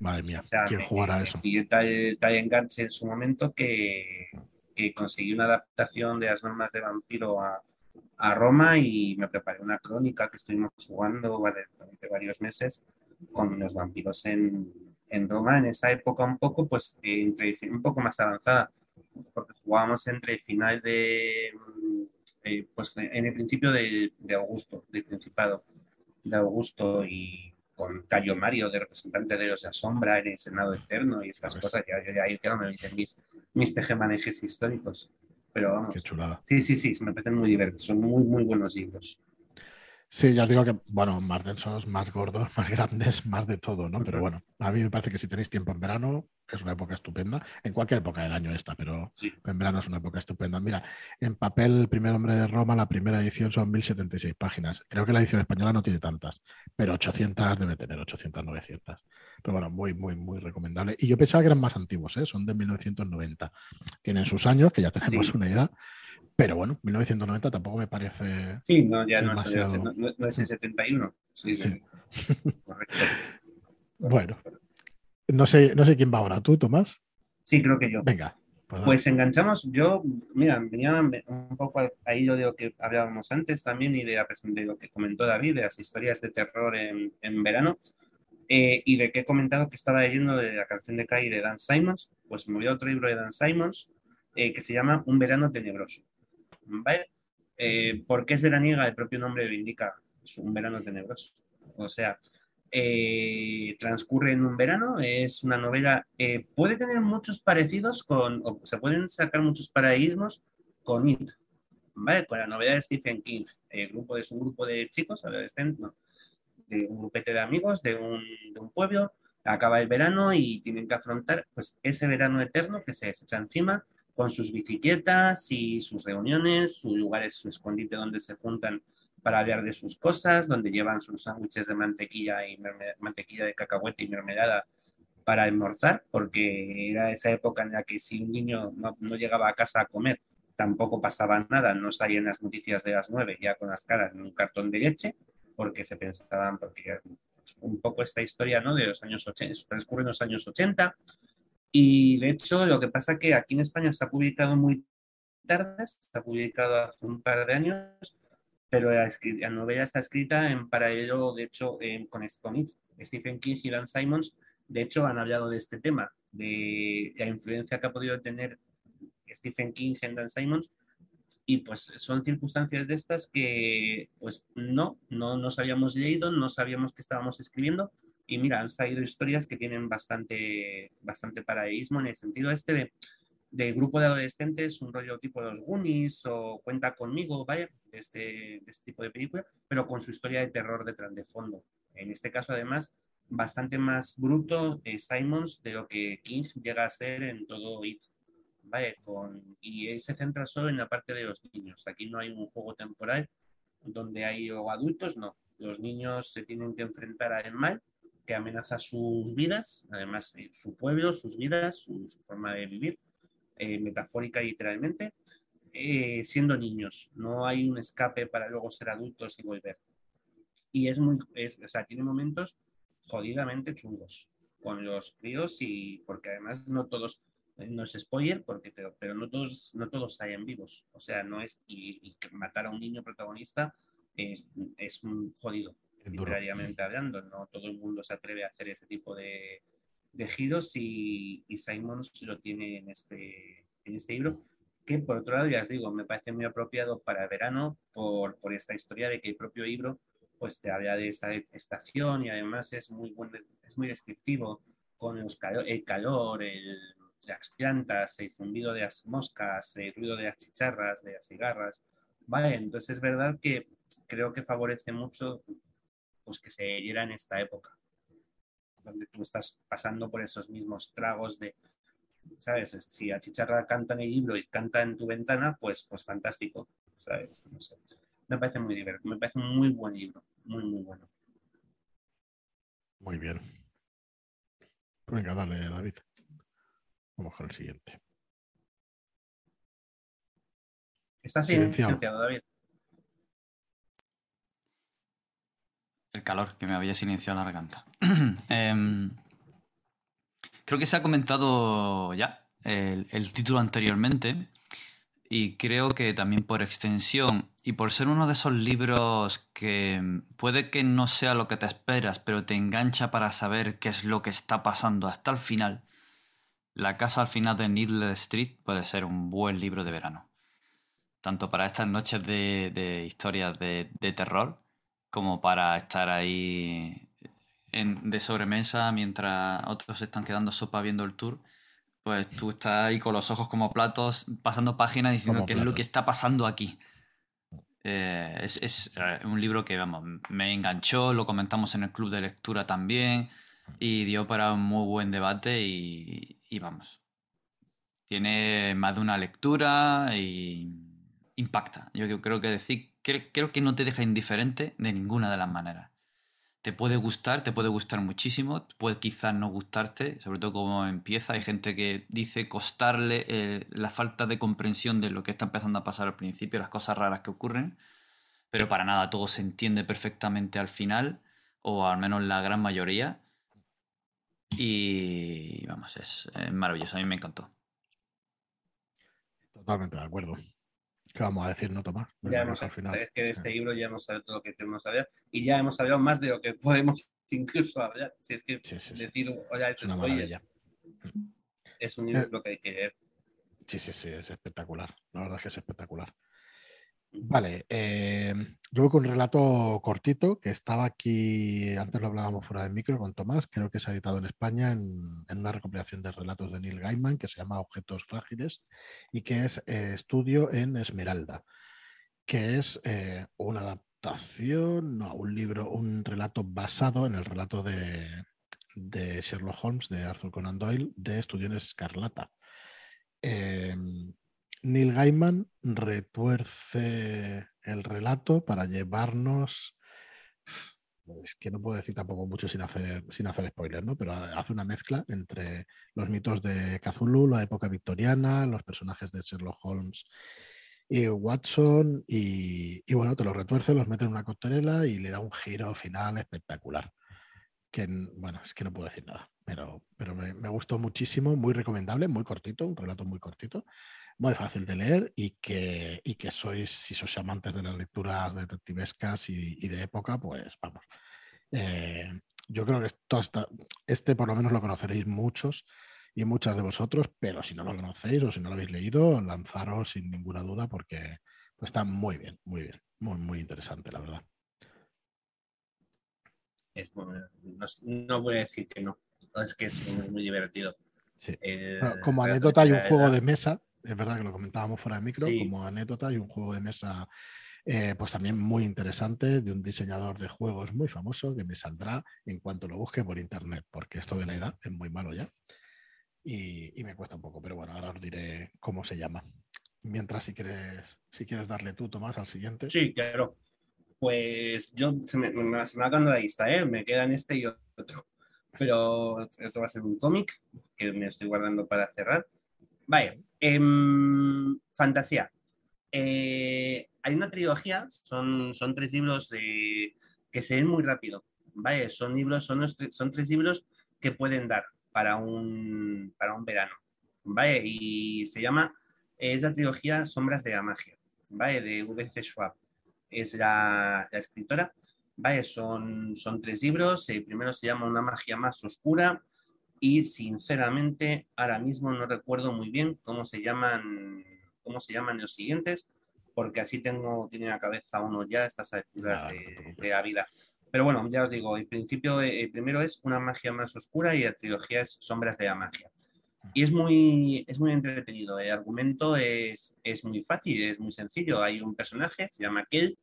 Madre mía, ¿quién jugará eso? Y tal enganche en su momento que, que, conseguí una adaptación de las normas de vampiro a, a, Roma y me preparé una crónica que estuvimos jugando durante varios meses con los vampiros en, en Roma. En esa época un poco, pues, entre, un poco más avanzada, porque jugábamos entre el final de, eh, pues, en el principio de, de Augusto, del Principado de Augusto y con Cayo Mario de representante de los Asombra en el Senado Eterno y estas cosas, ya, ya, ahí quedo, me dicen mis, mis tejemanejes históricos. Pero vamos. Qué chulada. Sí, sí, sí, me parecen muy divertidos, son muy, muy buenos libros. Sí, ya os digo que, bueno, más densos, más gordos, *laughs* más grandes, más de todo, ¿no? Pero bueno, a mí me parece que si tenéis tiempo en verano, es una época estupenda. En cualquier época del año esta, pero en verano es una época estupenda. Mira, en papel, El primer hombre de Roma, la primera edición son 1076 páginas. Creo que la edición española no tiene tantas, pero 800 debe tener, 800, 900. Pero bueno, muy, muy, muy recomendable. Y yo pensaba que eran más antiguos, ¿eh? Son de 1990. Tienen sus años, que ya tenemos una edad pero bueno, 1990 tampoco me parece. Sí, no, ya no es, no, es, el 71. Sí, sí. Correcto. Bueno, no sé, no sé quién va ahora, ¿tú, Tomás? Sí, creo que yo. Venga. Pues, pues enganchamos, yo, mira, venía un poco ahí yo de lo que hablábamos antes también y de, de lo que comentó David, de las historias de terror en, en verano, eh, y de que he comentado que estaba leyendo de la canción de Kai de Dan Simons, pues me voy a otro libro de Dan Simons eh, que se llama Un verano tenebroso. ¿Vale? Eh, ¿Por qué es veraniega? El propio nombre lo indica, es un verano tenebroso. O sea, eh, transcurre en un verano, es una novela, eh, puede tener muchos parecidos con, o se pueden sacar muchos paradigmas con It, ¿vale? Con la novela de Stephen King. El grupo es un grupo de chicos, adolescentes, de un grupete de amigos de un, de un pueblo, acaba el verano y tienen que afrontar pues, ese verano eterno que se echa encima con sus bicicletas y sus reuniones, sus lugares, su escondite donde se juntan para hablar de sus cosas, donde llevan sus sándwiches de mantequilla y mantequilla de cacahuete y mermelada para almorzar, porque era esa época en la que si un niño no, llegaba a casa a comer, tampoco pasaba nada, no salían las noticias de las nueve ya con las caras en un cartón de leche, porque se pensaban, porque un poco esta historia ¿no? de los años 80, transcurre en los años 80, y de hecho, lo que pasa es que aquí en España se ha publicado muy tarde, se ha publicado hace un par de años, pero la, la novela está escrita en paralelo, de hecho, con, con Stephen King y Dan Simons, de hecho, han hablado de este tema, de la influencia que ha podido tener Stephen King en Dan Simons, Y pues son circunstancias de estas que pues no, no nos habíamos leído, no sabíamos que estábamos escribiendo y mira, han salido historias que tienen bastante, bastante paradigma en el sentido este de, de grupo de adolescentes, un rollo tipo de los Goonies o Cuenta conmigo, vaya, de este, este tipo de película, pero con su historia de terror detrás de fondo. En este caso, además, bastante más bruto eh, Simons de lo que King llega a ser en todo It. ¿vale? Con, y se centra solo en la parte de los niños. Aquí no hay un juego temporal donde hay o adultos, no. Los niños se tienen que enfrentar al mal que amenaza sus vidas, además eh, su pueblo, sus vidas, su, forma de vivir, eh, metafórica y literalmente, siendo niños. No hay un escape para luego ser adultos y volver. Y es muy, o sea, tiene momentos jodidamente chungos con los críos y porque además no todos, no es spoiler, porque, pero, pero no todos no todos vivos. O sea, no es, y, matar a un niño protagonista es, es jodido, literariamente hablando. No todo el mundo se atreve a hacer ese tipo de, de giros y, y Simons lo tiene en este, en este libro que por otro lado, ya os digo, me parece muy apropiado para verano por, por esta historia de que el propio libro pues te habla de esta estación y además es muy, es muy descriptivo con el calor, las plantas, el zumbido de las moscas, el ruido de las chicharras, de las cigarras. Vale, entonces es verdad que creo que favorece mucho pues, que se leyera en esta época, donde tú estás pasando por esos mismos tragos de, ¿sabes? Si la chicharra canta en el libro y canta en tu ventana, pues, pues fantástico, ¿sabes? No sé me parece muy divertido, me parece un muy buen libro, muy, muy bueno. Muy bien. Pues venga, dale, David. Vamos con el siguiente. Está silenciado, David. El calor que me había silenciado la garganta. *clears throat* Em, creo que se ha comentado ya el título anteriormente y creo que también por extensión y por ser uno de esos libros que puede que no sea lo que te esperas, pero te engancha para saber qué es lo que está pasando hasta el final, La casa al final de Needle Street puede ser un buen libro de verano. Tanto para estas noches de, historias de, terror, como para estar ahí de sobremesa mientras otros están quedando sopa viendo el tour pues tú estás ahí con los ojos como platos, pasando páginas diciendo qué es lo que está pasando aquí. Eh, es, eh, un libro que, vamos, me enganchó, lo comentamos en el club de lectura también y dio para un muy buen debate y, vamos. Tiene más de una lectura y impacta. Yo creo que decir, creo que no te deja indiferente de ninguna de las maneras te puede gustar, te puede gustar muchísimo, puede quizás no gustarte, sobre todo como empieza. Hay gente que dice costarle eh, la falta de comprensión de lo que está empezando a pasar al principio, las cosas raras que ocurren, pero para nada todo se entiende perfectamente al final, o al menos la gran mayoría. Y vamos, es maravilloso, a mí me encantó. Totalmente de acuerdo. ¿Qué vamos a decir, no Tomás? Ya hemos, al final. Es que de este libro ya hemos sabido todo lo que tenemos que saber y ya hemos sabido más de lo que podemos *laughs* incluso hablar. Si es que decir, oye, es una maravilla. Es un libro eh, que hay que leer. Sí, sí, sí, es espectacular. La verdad es que es espectacular. Vale, eh, yo voy con un relato cortito que estaba aquí, antes lo hablábamos fuera del micro con Tomás, creo que se ha editado en España en, una recopilación de relatos de Neil Gaiman que se llama Objetos Frágiles y que es eh, Estudio en Esmeralda, que es eh, una adaptación, no, un libro, un relato basado en el relato de, de Sherlock Holmes, de Arthur Conan Doyle, de Estudio en Escarlata. Neil Gaiman retuerce el relato para llevarnos. Es que no puedo decir tampoco mucho sin hacer, sin hacer spoilers, ¿no? Pero hace una mezcla entre los mitos de Cthulhu, la época victoriana, los personajes de Sherlock Holmes y Watson, y, bueno, te los retuerce, los mete en una coctelera y le da un giro final espectacular. Que, bueno, es que no puedo decir nada, pero, pero me, me gustó muchísimo, muy recomendable, muy cortito, un relato muy cortito muy fácil de leer y que, y que sois, si sois amantes de las lecturas detectivescas y, y de época, pues vamos. Eh, yo creo que esto hasta, este por lo menos lo conoceréis muchos y muchas de vosotros, pero si no lo conocéis o si no lo habéis leído, lanzaros sin ninguna duda porque, Está muy bien, muy bien, muy, muy interesante, la verdad. no, voy a decir que no, es que es muy, divertido. como anécdota hay un juego de mesa, es verdad que lo comentábamos fuera de micro, como anécdota hay un juego de mesa eh, pues también muy interesante de un diseñador de juegos muy famoso que me saldrá en cuanto lo busque por internet, porque esto de la edad es muy malo ya y, me cuesta un poco, pero bueno, ahora os diré cómo se llama. Mientras, si quieres, si quieres darle tú, Tomás, al siguiente. Sí, claro. Pues yo se me, se me va la lista, ¿eh? me quedan este y otro. Pero esto va a ser un cómic que me estoy guardando para cerrar. Vaya, em, fantasía. Eh, hay una trilogía, son, son tres libros que se ven muy rápido. Vale, son libros, son, son tres libros que pueden dar para un, para un verano. ¿Vale? Y se llama, es la trilogía Sombras de la Magia, ¿vale? De V.C. Schwab. Es la, la, escritora, ¿vale? Son, son tres libros. El primero se llama Una magia más oscura y sinceramente ahora mismo no recuerdo muy bien cómo se llaman, cómo se llaman los siguientes porque así tengo, tiene la cabeza uno ya estas alturas de, la vida. Pero bueno, ya os digo, el principio, el primero es una magia más oscura y la trilogía es Sombras de la Magia. Y es muy, es muy entretenido. El argumento es, es muy fácil, es muy sencillo. Hay un personaje, se llama Kel,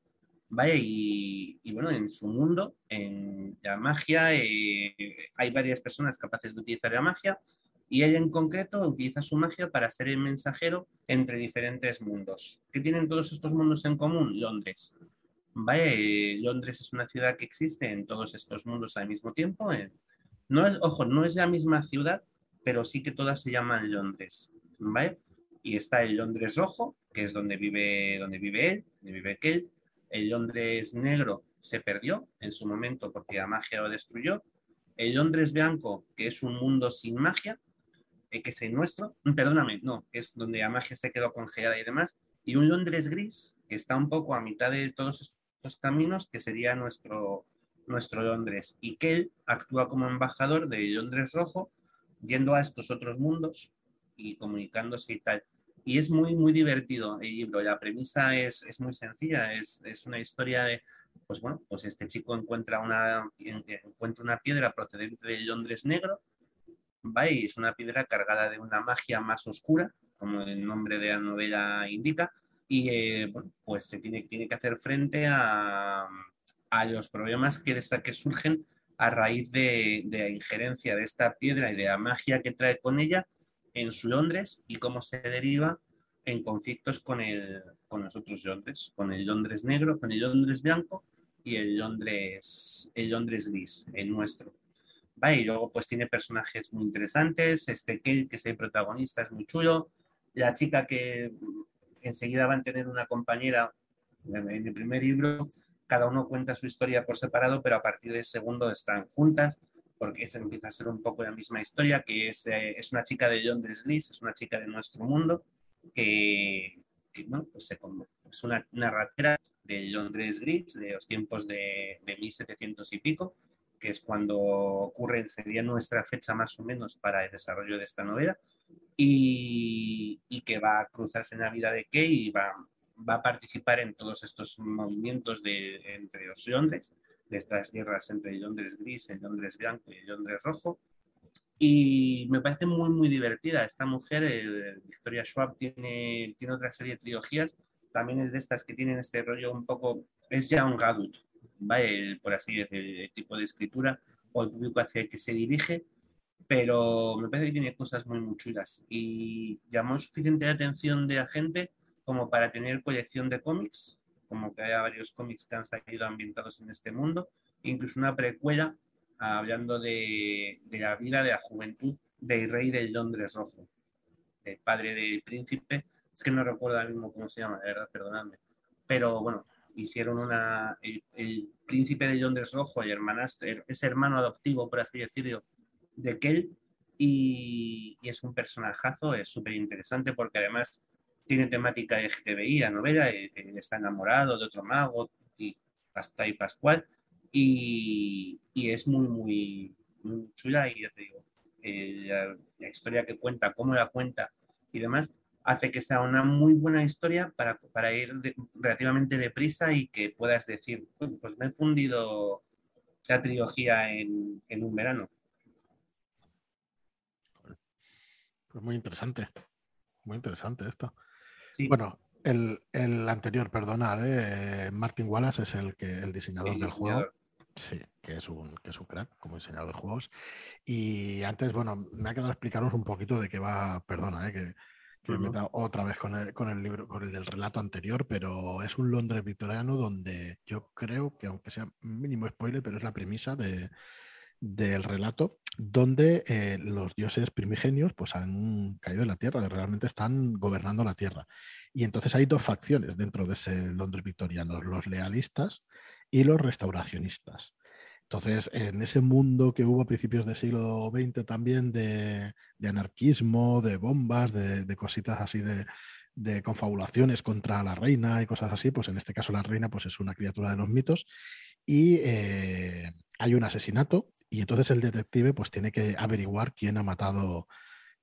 ¿vale? Y, y, bueno, en su mundo, en la magia, eh, hay varias personas capaces de utilizar la magia y ella en concreto utiliza su magia para ser el mensajero entre diferentes mundos. ¿Qué tienen todos estos mundos en común? Londres. ¿Vale? Londres es una ciudad que existe en todos estos mundos al mismo tiempo. No es, ojo, no es la misma ciudad, pero sí que todas se llaman Londres. ¿Vale? Y está el Londres rojo, que es donde vive, donde vive él, donde vive él. El Londres negro se perdió en su momento porque la magia lo destruyó. El Londres blanco, que es un mundo sin magia, que es el nuestro, perdóname, no, es donde la magia se quedó congelada y demás, y un Londres gris que está un poco a mitad de todos estos caminos, que sería nuestro, nuestro Londres, y que él actúa como embajador de Londres rojo, yendo a estos otros mundos y comunicándose y tal. Y es muy, muy divertido el libro. La premisa es, es muy sencilla, es, es, una historia de, pues bueno, pues este chico encuentra una, encuentra una piedra procedente de Londres negro, y es una piedra cargada de una magia más oscura, como el nombre de la novela indica, y eh, pues se tiene, tiene que hacer frente a, a los problemas que, que surgen a raíz de, de, la injerencia de esta piedra y de la magia que trae con ella en su Londres y cómo se deriva en conflictos con, el, con los otros Londres, con el Londres negro, con el Londres blanco y el Londres, el Londres gris, el nuestro. Y luego pues tiene personajes muy interesantes, este Kate, que es el protagonista, es muy chulo, la chica que enseguida va a tener una compañera en el primer libro, cada uno cuenta su historia por separado, pero a partir del segundo están juntas, porque se empieza a ser un poco la misma historia, que es, eh, es una chica de Londres Gris, es una chica de nuestro mundo, que, bueno, pues es una narratera de Londres Gris, de los tiempos de, de 1700 y pico, que es cuando ocurre, sería nuestra fecha más o menos para el desarrollo de esta novela, y, y que va a cruzarse en la vida de Kay y va, va a participar en todos estos movimientos de, entre los Londres, de estas guerras entre Londres gris, el Londres blanco y el Londres rojo. Y me parece muy, muy divertida. Esta mujer, eh, Victoria Schwab, tiene, tiene otra serie de trilogías, también es de estas que tienen este rollo un poco, es ya un adult, por así decir, el tipo de escritura o el público hacia el que se dirige, pero me parece que tiene cosas muy, muy chulas y llamó suficiente la atención de la gente como para tener colección de cómics, como que haya varios cómics que han salido ambientados en este mundo, incluso una precuela hablando de, de la vida, de la juventud del rey del Londres Rojo, el padre del príncipe, es que no recuerdo ahora mismo cómo se llama, de verdad, perdonadme, pero bueno, hicieron una, el, príncipe de Londres Rojo y hermanastro, es hermano adoptivo, por así decirlo, de Kel, y, y es un personajazo, es súper interesante porque además tiene temática de GTBI, la novela, él, está enamorado de otro mago, y Pascual y Pascual, y, y, es muy, muy, muy chula, y ya te digo, eh, la, la historia que cuenta, cómo la cuenta y demás, hace que sea una muy buena historia para, para ir relativamente deprisa y que puedas decir, pues me he fundido la trilogía en, en un verano. Pues muy interesante, muy interesante esto. Bueno, el, el, anterior, perdonar, ¿eh? Martin Wallace es el, que, el diseñador del juego. Sí, que es, un, que es un crack como diseñador de juegos. Y antes, bueno, me ha quedado explicaros un poquito de qué va, perdona, ¿eh? que, que me he otra vez con el, con el libro, con el del relato anterior, pero es un Londres victoriano donde yo creo que, aunque sea mínimo spoiler, pero es la premisa de, del relato, donde eh, los dioses primigenios pues, han caído en la tierra, realmente están gobernando la tierra. Y entonces hay dos facciones dentro de ese Londres victoriano, los lealistas y los restauracionistas. Entonces, en ese mundo que hubo a principios del siglo XX también de, anarquismo, de bombas, de, cositas así de, confabulaciones contra la reina y cosas así, pues en este caso la reina pues es una criatura de los mitos y eh, hay un asesinato y entonces el detective pues tiene que averiguar quién ha matado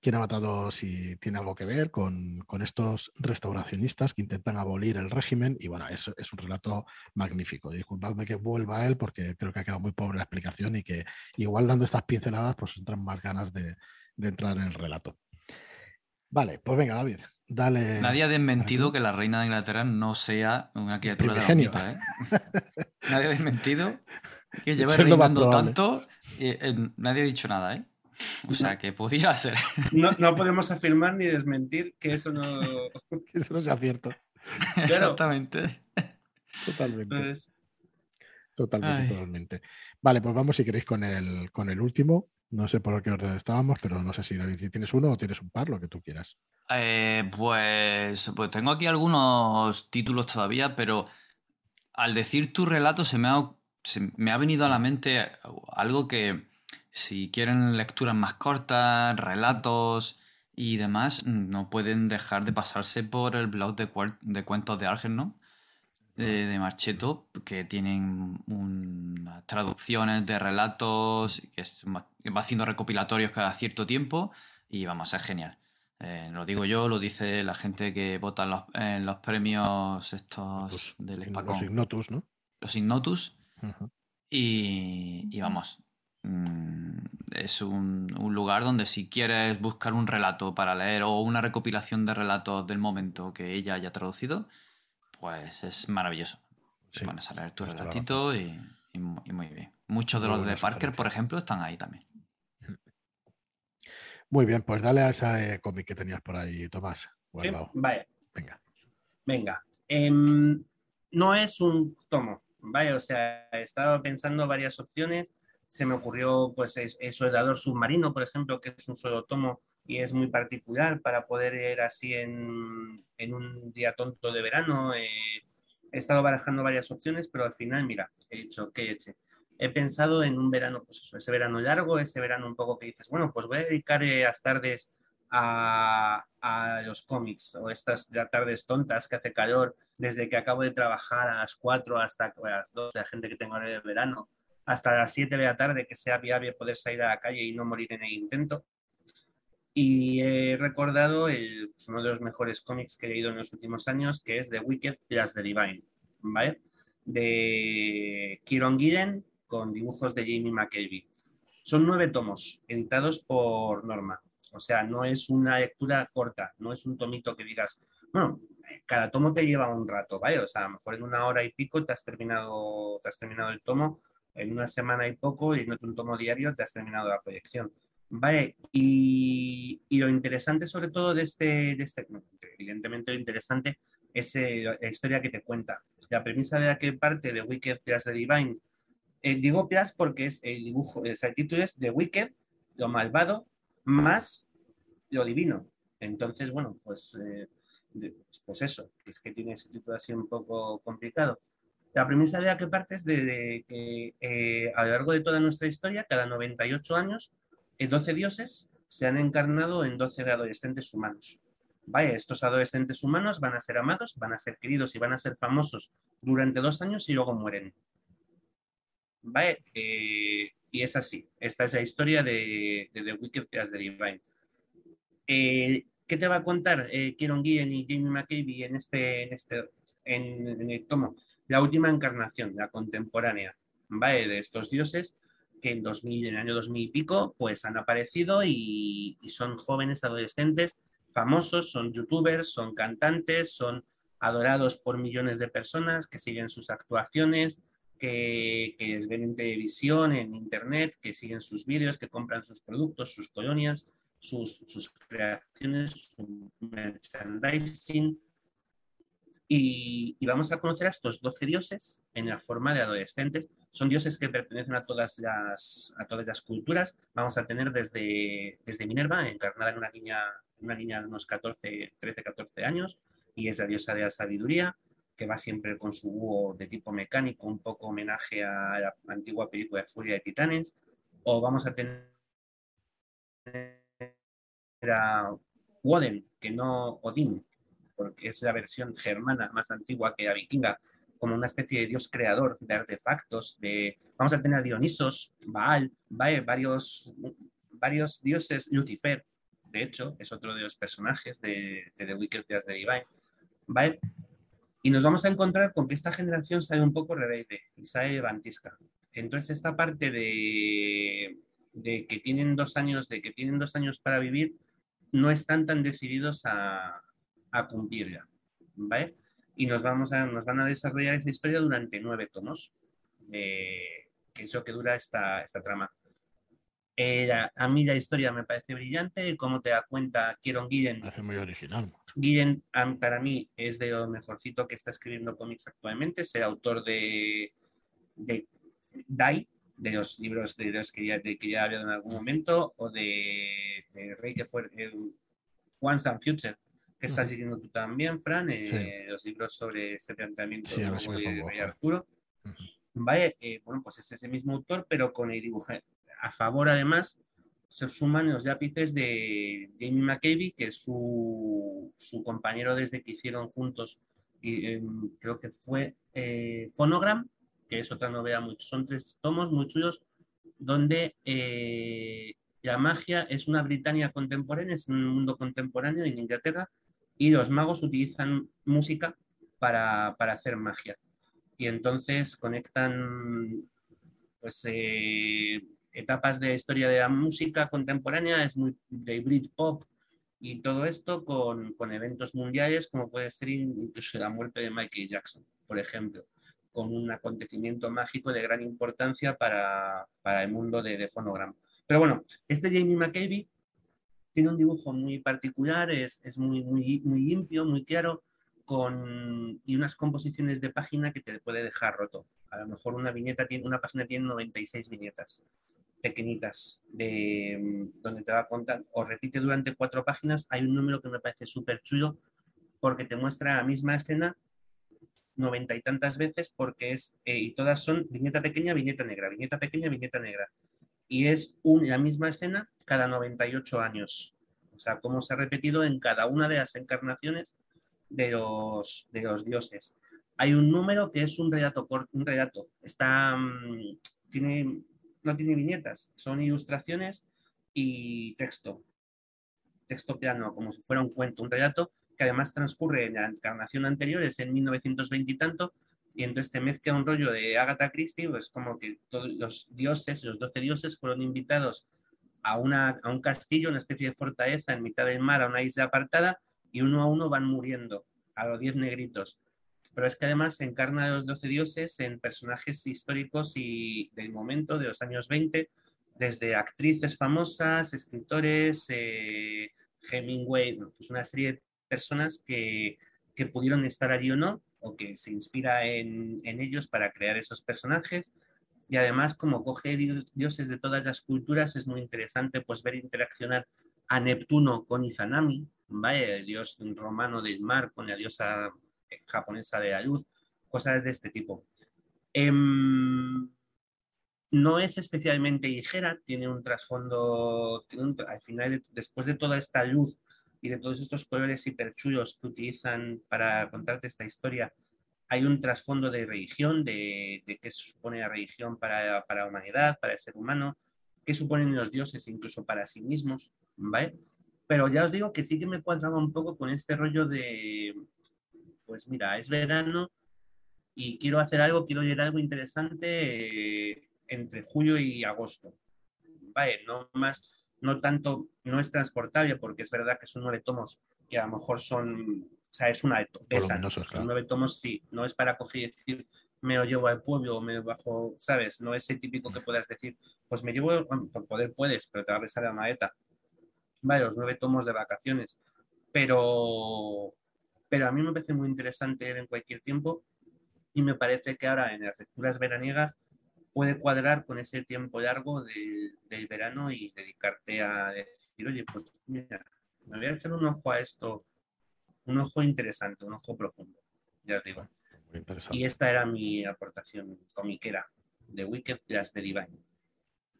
quién ha matado, si tiene algo que ver con, estos restauracionistas que intentan abolir el régimen. Y bueno, es, es un relato magnífico. Disculpadme que vuelva a él porque creo que ha quedado muy pobre la explicación y que igual dando estas pinceladas pues entran más ganas de, entrar en el relato. Vale, pues venga, David, dale. Nadie ha desmentido que la reina de Inglaterra no sea una criatura de la ¿eh? *laughs* Nadie ha desmentido que lleva reinando tanto. Y eh, nadie ha dicho nada, ¿eh? O sea, que pudiera ser. No, no, podemos afirmar ni desmentir que eso no, *laughs* que eso no sea cierto. Exactamente. Totalmente. Pues, totalmente, totalmente. Vale, pues vamos si queréis con el, con el último. No sé por qué orden estábamos, pero no sé si David, si tienes uno o tienes un par, lo que tú quieras. Eh, pues, pues tengo aquí algunos títulos todavía, pero al decir tu relato se me ha, se me ha venido a la mente algo que, si quieren lecturas más cortas, relatos y demás, no pueden dejar de pasarse por el blog de, de cuentos de Argen, De, Marcheto, que tienen unas traducciones de relatos, que va haciendo recopilatorios cada cierto tiempo y vamos, es genial. Eh, lo digo yo, lo dice la gente que vota en los, premios estos del Spacon. Los Ignotus, ¿no? Los Ignotus. Y, y, vamos, Mm, es un, lugar donde si quieres buscar un relato para leer o una recopilación de relatos del momento que ella haya traducido, pues es maravilloso. Sí, pones a leer tu relatito y, muy bien. Muchos de los de Parker, por ejemplo, están ahí también. Muy bien, pues dale a ese cómic que tenías por ahí, Tomás. Venga. Venga. Em, no es un tomo, vaya, o sea, he estado pensando varias opciones se me ocurrió pues el dador submarino, por ejemplo, que es un solo tomo y es muy particular para poder ir así en, en un día tonto de verano. Eh, he estado barajando varias opciones, pero al final, mira, he dicho, ¿qué he He pensado en un verano, pues eso, ese verano largo, ese verano un poco que dices, bueno, pues voy a dedicar eh, las tardes a, a, los cómics o estas tardes tontas que hace calor desde que acabo de trabajar a las 4 hasta las 2, la gente que tengo ahora de verano hasta las 7 de la tarde que sea viable poder salir a la calle y no morir en el intento. Y he recordado pues, uno de los mejores cómics que he leído en los últimos años, que es The Wicked plus The Divine, ¿vale? De Kieron Gillen con dibujos de Jamie McKelvey. Son nueve tomos editados por Norma. O sea, no es una lectura corta, no es un tomito que digas, bueno, cada tomo te lleva un rato, ¿vale? O sea, a lo mejor en una hora y pico te has terminado, te has terminado el tomo en una semana y poco y en un tomo diario te has terminado la proyección. Vale, y, lo interesante sobre todo de este, de este evidentemente lo interesante es eh, la historia que te cuenta. La premisa de la que parte de Wicked plus The Divine, eh, digo plus porque es el dibujo, el título es The Wicked, lo malvado, más lo divino. Entonces, bueno, pues, eh, pues eso, es que tiene título así un poco complicado. La premisa de la que parte es de, que eh, a lo largo de toda nuestra historia, cada 98 años, 12 eh, dioses se han encarnado en 12 adolescentes humanos. Vaya, estos adolescentes humanos van a ser amados, van a ser queridos y van a ser famosos durante dos años y luego mueren. Vale, eh, y es así. Esta es la historia de, The Wicked as the Divine. ¿Qué te va a contar eh, Kieron Guillen y Jamie McCabe en este, en este, en, el tomo? La última encarnación, la contemporánea, ¿vale? De estos dioses que en 2000, en el año 2000 y pico, pues han aparecido y, son jóvenes adolescentes famosos, son youtubers, son cantantes, son adorados por millones de personas que siguen sus actuaciones, que, que les ven en televisión, en internet, que siguen sus vídeos, que compran sus productos, sus colonias, sus, sus creaciones, su merchandising, y, vamos a conocer a estos 12 dioses en la forma de adolescentes. Son dioses que pertenecen a todas las, a todas las culturas. Vamos a tener desde, desde Minerva, encarnada en una niña, una niña de unos 14, 13, 14 años, y es la diosa de la sabiduría, que va siempre con su búho de tipo mecánico, un poco homenaje a la antigua película de Furia de Titanes. O vamos a tener a Woden, que no Odín, porque es la versión germana más antigua que la vikinga, como una especie de dios creador de artefactos, de, vamos a tener a Dionisos, Baal, varios, varios dioses, Lucifer, de hecho, es otro de los personajes de, de The Wicked de Divine, ¿vale? Y nos vamos a encontrar con que esta generación sale un poco rebelde y sale vantisca. Entonces, esta parte de, de, que tienen dos años, de que tienen dos años para vivir, no están tan decididos a, a cumplirla, ¿vale? Y nos, vamos a, nos van a desarrollar esa historia durante nueve tomos, que es lo que dura esta, esta trama. Eh, a mí la historia me parece brillante, como te da cuenta Kieron Guillen. Parece muy original. Guillen para mí es de lo mejorcito que está escribiendo cómics actualmente, es el autor de, de Die, de los libros de los que ya, de, que ya hablado en algún momento, o de, Rey que fue Once and Future, que estás diciendo tú también, Fran, eh, los libros sobre ese planteamiento de, Arturo. Vale, eh, bueno, pues es ese mismo autor, pero con el dibujo. A favor, además, se suman los lápices de Jamie McCabe, que es su, su, compañero desde que hicieron juntos, y, em, creo que fue eh, Phonogram, que es otra novela, muy, son tres tomos muy chulos, donde la magia es una Britania contemporánea, es un mundo contemporáneo en Inglaterra, y los magos utilizan música para, hacer magia. Y entonces conectan pues, eh, etapas de historia de la música contemporánea, es muy de Britpop y todo esto con, eventos mundiales como puede ser incluso la muerte de Michael Jackson, por ejemplo, con un acontecimiento mágico de gran importancia para, el mundo de, de Phonogram. Pero bueno, este Jamie McCabe tiene un dibujo muy particular, es, es muy, muy, muy limpio, muy claro, con, y unas composiciones de página que te puede dejar roto. A lo mejor una viñeta tiene, una página tiene 96 viñetas pequeñitas de, donde te va a contar, o repite durante cuatro páginas, hay un número que me parece súper chulo porque te muestra la misma escena noventa y tantas veces porque es, eh, y todas son viñeta pequeña, viñeta negra, viñeta pequeña, viñeta negra y es la misma escena cada 98 años. O sea, cómo se ha repetido en cada una de las encarnaciones de los, de los dioses. Hay un número que es un relato, un relato. Está, mm, tiene, no tiene viñetas, son ilustraciones y texto. Texto plano, como si fuera un cuento, un relato que además transcurre en la encarnación anterior, es en 1920 y tanto, y entonces te mezcla un rollo de Agatha Christie, pues como que todos los dioses, los doce dioses fueron invitados a, una, a un castillo, una especie de fortaleza en mitad del mar, a una isla apartada, y uno a uno van muriendo, a los diez negritos. Pero es que además se encarna a los doce dioses en personajes históricos y del momento, de los años 20, desde actrices famosas, escritores, eh, Hemingway, pues una serie personas que, que pudieron estar allí o no, o que se inspira en, ellos para crear esos personajes. Y además, como coge dioses de todas las culturas, es muy interesante pues, ver interaccionar a Neptuno con Izanami, el dios romano del mar con la diosa japonesa de la luz, cosas de este tipo. Em, no es especialmente ligera, tiene un trasfondo, al final, después de toda esta luz y de todos estos colores hiperchullos que utilizan para contarte esta historia, hay un trasfondo de religión, de, de qué supone la religión para, para, la humanidad, para el ser humano, qué suponen los dioses incluso para sí mismos, ¿vale? Pero ya os digo que sí que me cuadraba un poco con este rollo de, pues mira, es verano y quiero hacer algo, quiero leer algo interesante eh, entre julio y agosto. Vale, no más, no tanto, no es transportable porque es verdad que son nueve tomos y a lo mejor son, o sea, es una pesa, son nueve tomos, sí, no es para coger y decir, me lo llevo al pueblo o me bajo, ¿sabes? No es el típico que puedas decir, pues me llevo, por poder puedes, pero te va a besar la maleta. Vale, los nueve tomos de vacaciones. Pero, pero a mí me parece muy interesante en cualquier tiempo y me parece que ahora en las lecturas veraniegas puede cuadrar con ese tiempo largo del verano y dedicarte a decir, oye, pues mira, me voy a echar un ojo a esto, un ojo interesante, un ojo profundo, ya os digo. Y esta era mi aportación comiquera de Wicked Plus de Divine.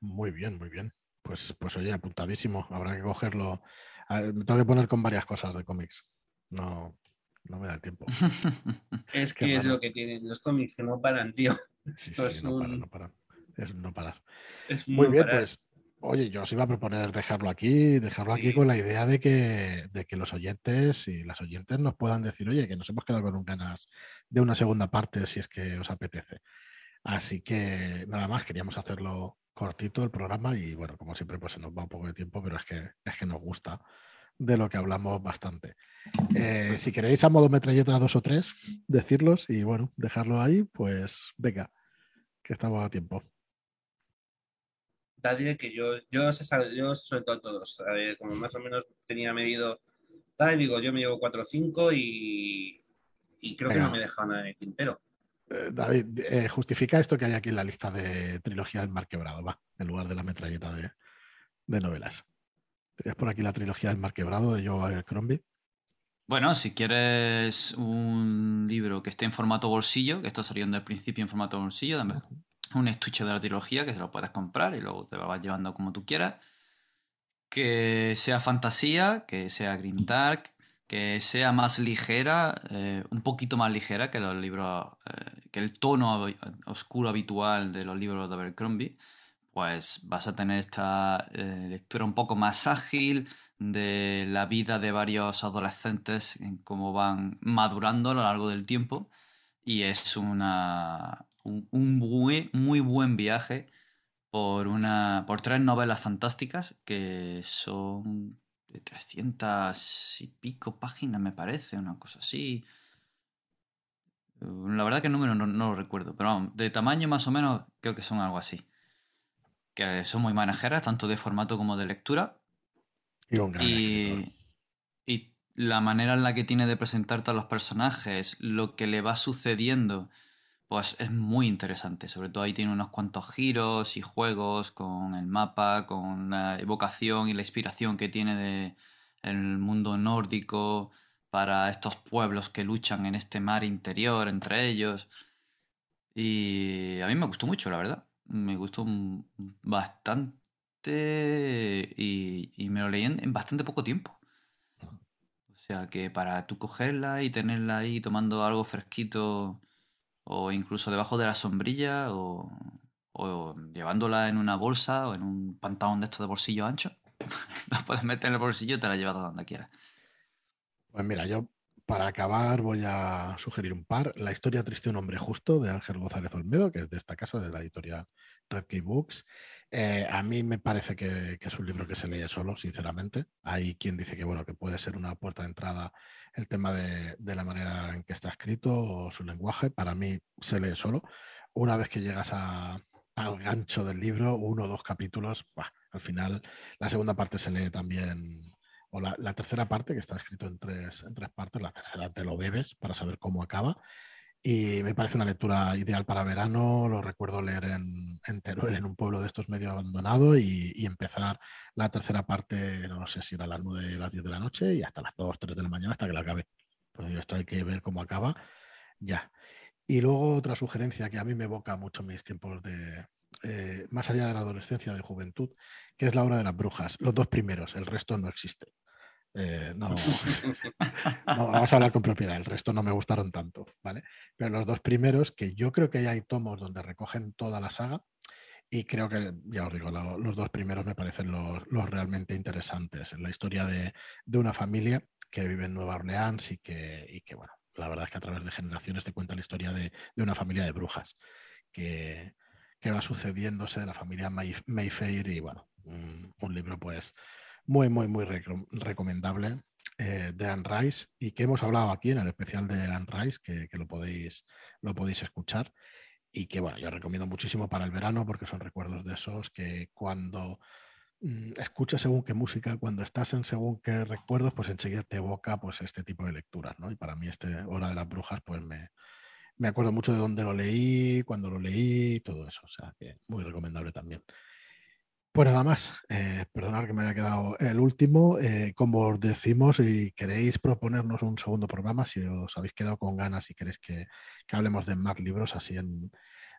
Muy bien, muy bien. Pues, pues oye, apuntadísimo. Habrá que cogerlo. me tengo que poner con varias cosas de cómics. No, no me da tiempo. *laughs* es que es lo que tienen los cómics, que no paran, tío. Esto es no, un... no paran. Es no parar. muy bien, pues Oye, yo os iba a proponer dejarlo aquí, dejarlo aquí con la idea de que, de que los oyentes y las oyentes nos puedan decir, oye, que nos hemos quedado con ganas de una segunda parte si es que os apetece. Así que nada más, queríamos hacerlo cortito el programa y bueno, como siempre, pues se nos va un poco de tiempo, pero es que, es que nos gusta de lo que hablamos bastante. Eh, si queréis a modo metralleta dos o tres, decirlos y bueno, dejarlo ahí, pues venga, que estamos a tiempo tal que yo, yo, sé, yo sobre todo todos, como más o menos tenía medido, tal, digo, yo me llevo 4 o 5 y, y creo que no me he dejado nada en el tintero. Eh, David, eh, justifica esto que hay aquí en la lista de trilogía del Mar Quebrado, va, en lugar de la metralleta de, de novelas. ¿Tenías por aquí la trilogía del Mar Quebrado de Joe Crombie? Bueno, si quieres un libro que esté en formato bolsillo, que esto salió desde el principio en formato bolsillo, también un estuche de la trilogía que se lo puedes comprar y luego te lo vas llevando como tú quieras. Que sea fantasía, que sea Green Dark, que sea más ligera, eh, un poquito más ligera que los libros, eh, que el tono oscuro habitual de los libros de Abercrombie, pues vas a tener esta eh, lectura un poco más ágil de la vida de varios adolescentes, en cómo van madurando a lo largo del tiempo. Y es una, un, muy, muy buen viaje por, una, por tres novelas fantásticas que son de 300 y pico páginas, me parece, una cosa así. La verdad que el número no, lo recuerdo, pero de tamaño más o menos creo que son algo así. Que son muy manejeras, tanto de formato como de lectura. Y, y la manera en la que tiene de presentarte a los personajes, lo que le va sucediendo pues es muy interesante. Sobre todo ahí tiene unos cuantos giros y juegos con el mapa, con la evocación y la inspiración que tiene de el mundo nórdico para estos pueblos que luchan en este mar interior entre ellos. Y a mí me gustó mucho, la verdad. Me gustó bastante y, me lo leí en, en bastante poco tiempo. O sea que para tú cogerla y tenerla ahí tomando algo fresquito o incluso debajo de la sombrilla o, llevándola en una bolsa o en un pantalón de estos de bolsillo ancho. *laughs* la puedes meter en el bolsillo y te la llevas a donde quieras. Pues mira, yo para acabar voy a sugerir un par. La historia triste de un hombre justo de Ángel González Olmedo, que es de esta casa, de la editorial Red Key Books. Eh, a mí me parece que, es un libro que se lee solo, sinceramente. Hay quien dice que bueno, que puede ser una puerta de entrada el tema de, la manera en que está escrito o su lenguaje. Para mí se lee solo. Una vez que llegas al gancho del libro, uno o dos capítulos, al final la segunda parte se lee también, o la, tercera parte, que está escrito en tres, en tres partes, la tercera te lo bebes para saber cómo acaba. Y me parece una lectura ideal para verano. Lo recuerdo leer en, en Teruel, en un pueblo de estos medio abandonado, y, empezar la tercera parte, no sé si era las 9, las 10 de la noche y hasta las 2, 3 de la mañana hasta que la acabe. Pues esto hay que ver cómo acaba ya. Y luego otra sugerencia que a mí me evoca mucho mis tiempos de, eh, más allá de la adolescencia, de juventud, que es la obra de las brujas. Los dos primeros, el resto no existe. Eh, *laughs* no, vamos a hablar con propiedad, el resto no me gustaron tanto, ¿vale? Pero los dos primeros, que yo creo que ya hay tomos donde recogen toda la saga, Y creo que, ya os digo, los dos primeros me parecen los, realmente interesantes. La historia de, una familia que vive en Nueva Orleans y que, que, bueno, la verdad es que a través de generaciones te cuenta la historia de, una familia de brujas que, va sucediéndose de la familia Mayfair y, bueno, un, libro pues muy, muy, muy recomendable eh, de Anne Rice y que hemos hablado aquí en el especial de Anne Rice, que, lo, podéis, lo podéis escuchar y que bueno, yo recomiendo muchísimo para el verano porque son recuerdos de esos que cuando mm, escuchas según qué música, cuando estás en según qué recuerdos, pues enseguida te evoca pues este tipo de lecturas, ¿no? Y para mí este Hora de las Brujas, pues me, me acuerdo mucho de dónde lo leí, cuando lo leí, todo eso, o sea que muy recomendable también. Pues nada más, eh, perdonad que me haya quedado el último. Eh, como os decimos, si queréis proponernos un segundo programa, si os habéis quedado con ganas y queréis que, hablemos de más libros así en,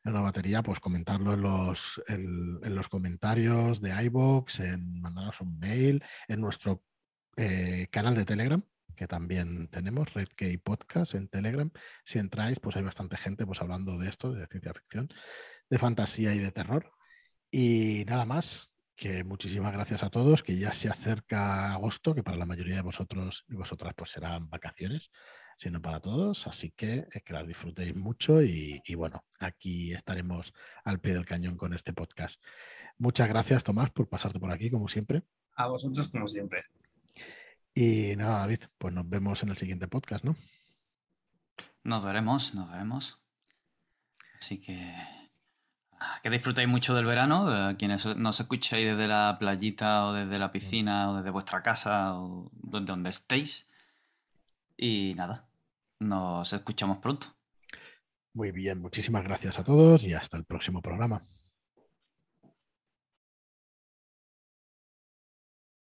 una batería, pues comentarlo en los, en, los comentarios de iBox, en mandarnos un mail, en nuestro eh, canal de Telegram, que también tenemos, Red Podcast en Telegram. Si entráis, pues hay bastante gente pues, hablando de esto, de ciencia ficción, de fantasía y de terror. Y nada más, que muchísimas gracias a todos, que ya se acerca agosto, que para la mayoría de vosotros y vosotras pues serán vacaciones, sino para todos, así que eh, que las disfrutéis mucho y, bueno, aquí estaremos al pie del cañón con este podcast. Muchas gracias, Tomás, por pasarte por aquí, como siempre. A vosotros, como siempre. Y nada, David, pues nos vemos en el siguiente podcast, ¿no? Nos veremos, nos veremos. Así que que disfrutéis mucho del verano, quienes nos escucháis desde la playita o desde la piscina o desde vuestra casa o donde, donde estéis. Y nada, nos escuchamos pronto. Muy bien, muchísimas gracias a todos y hasta el próximo programa.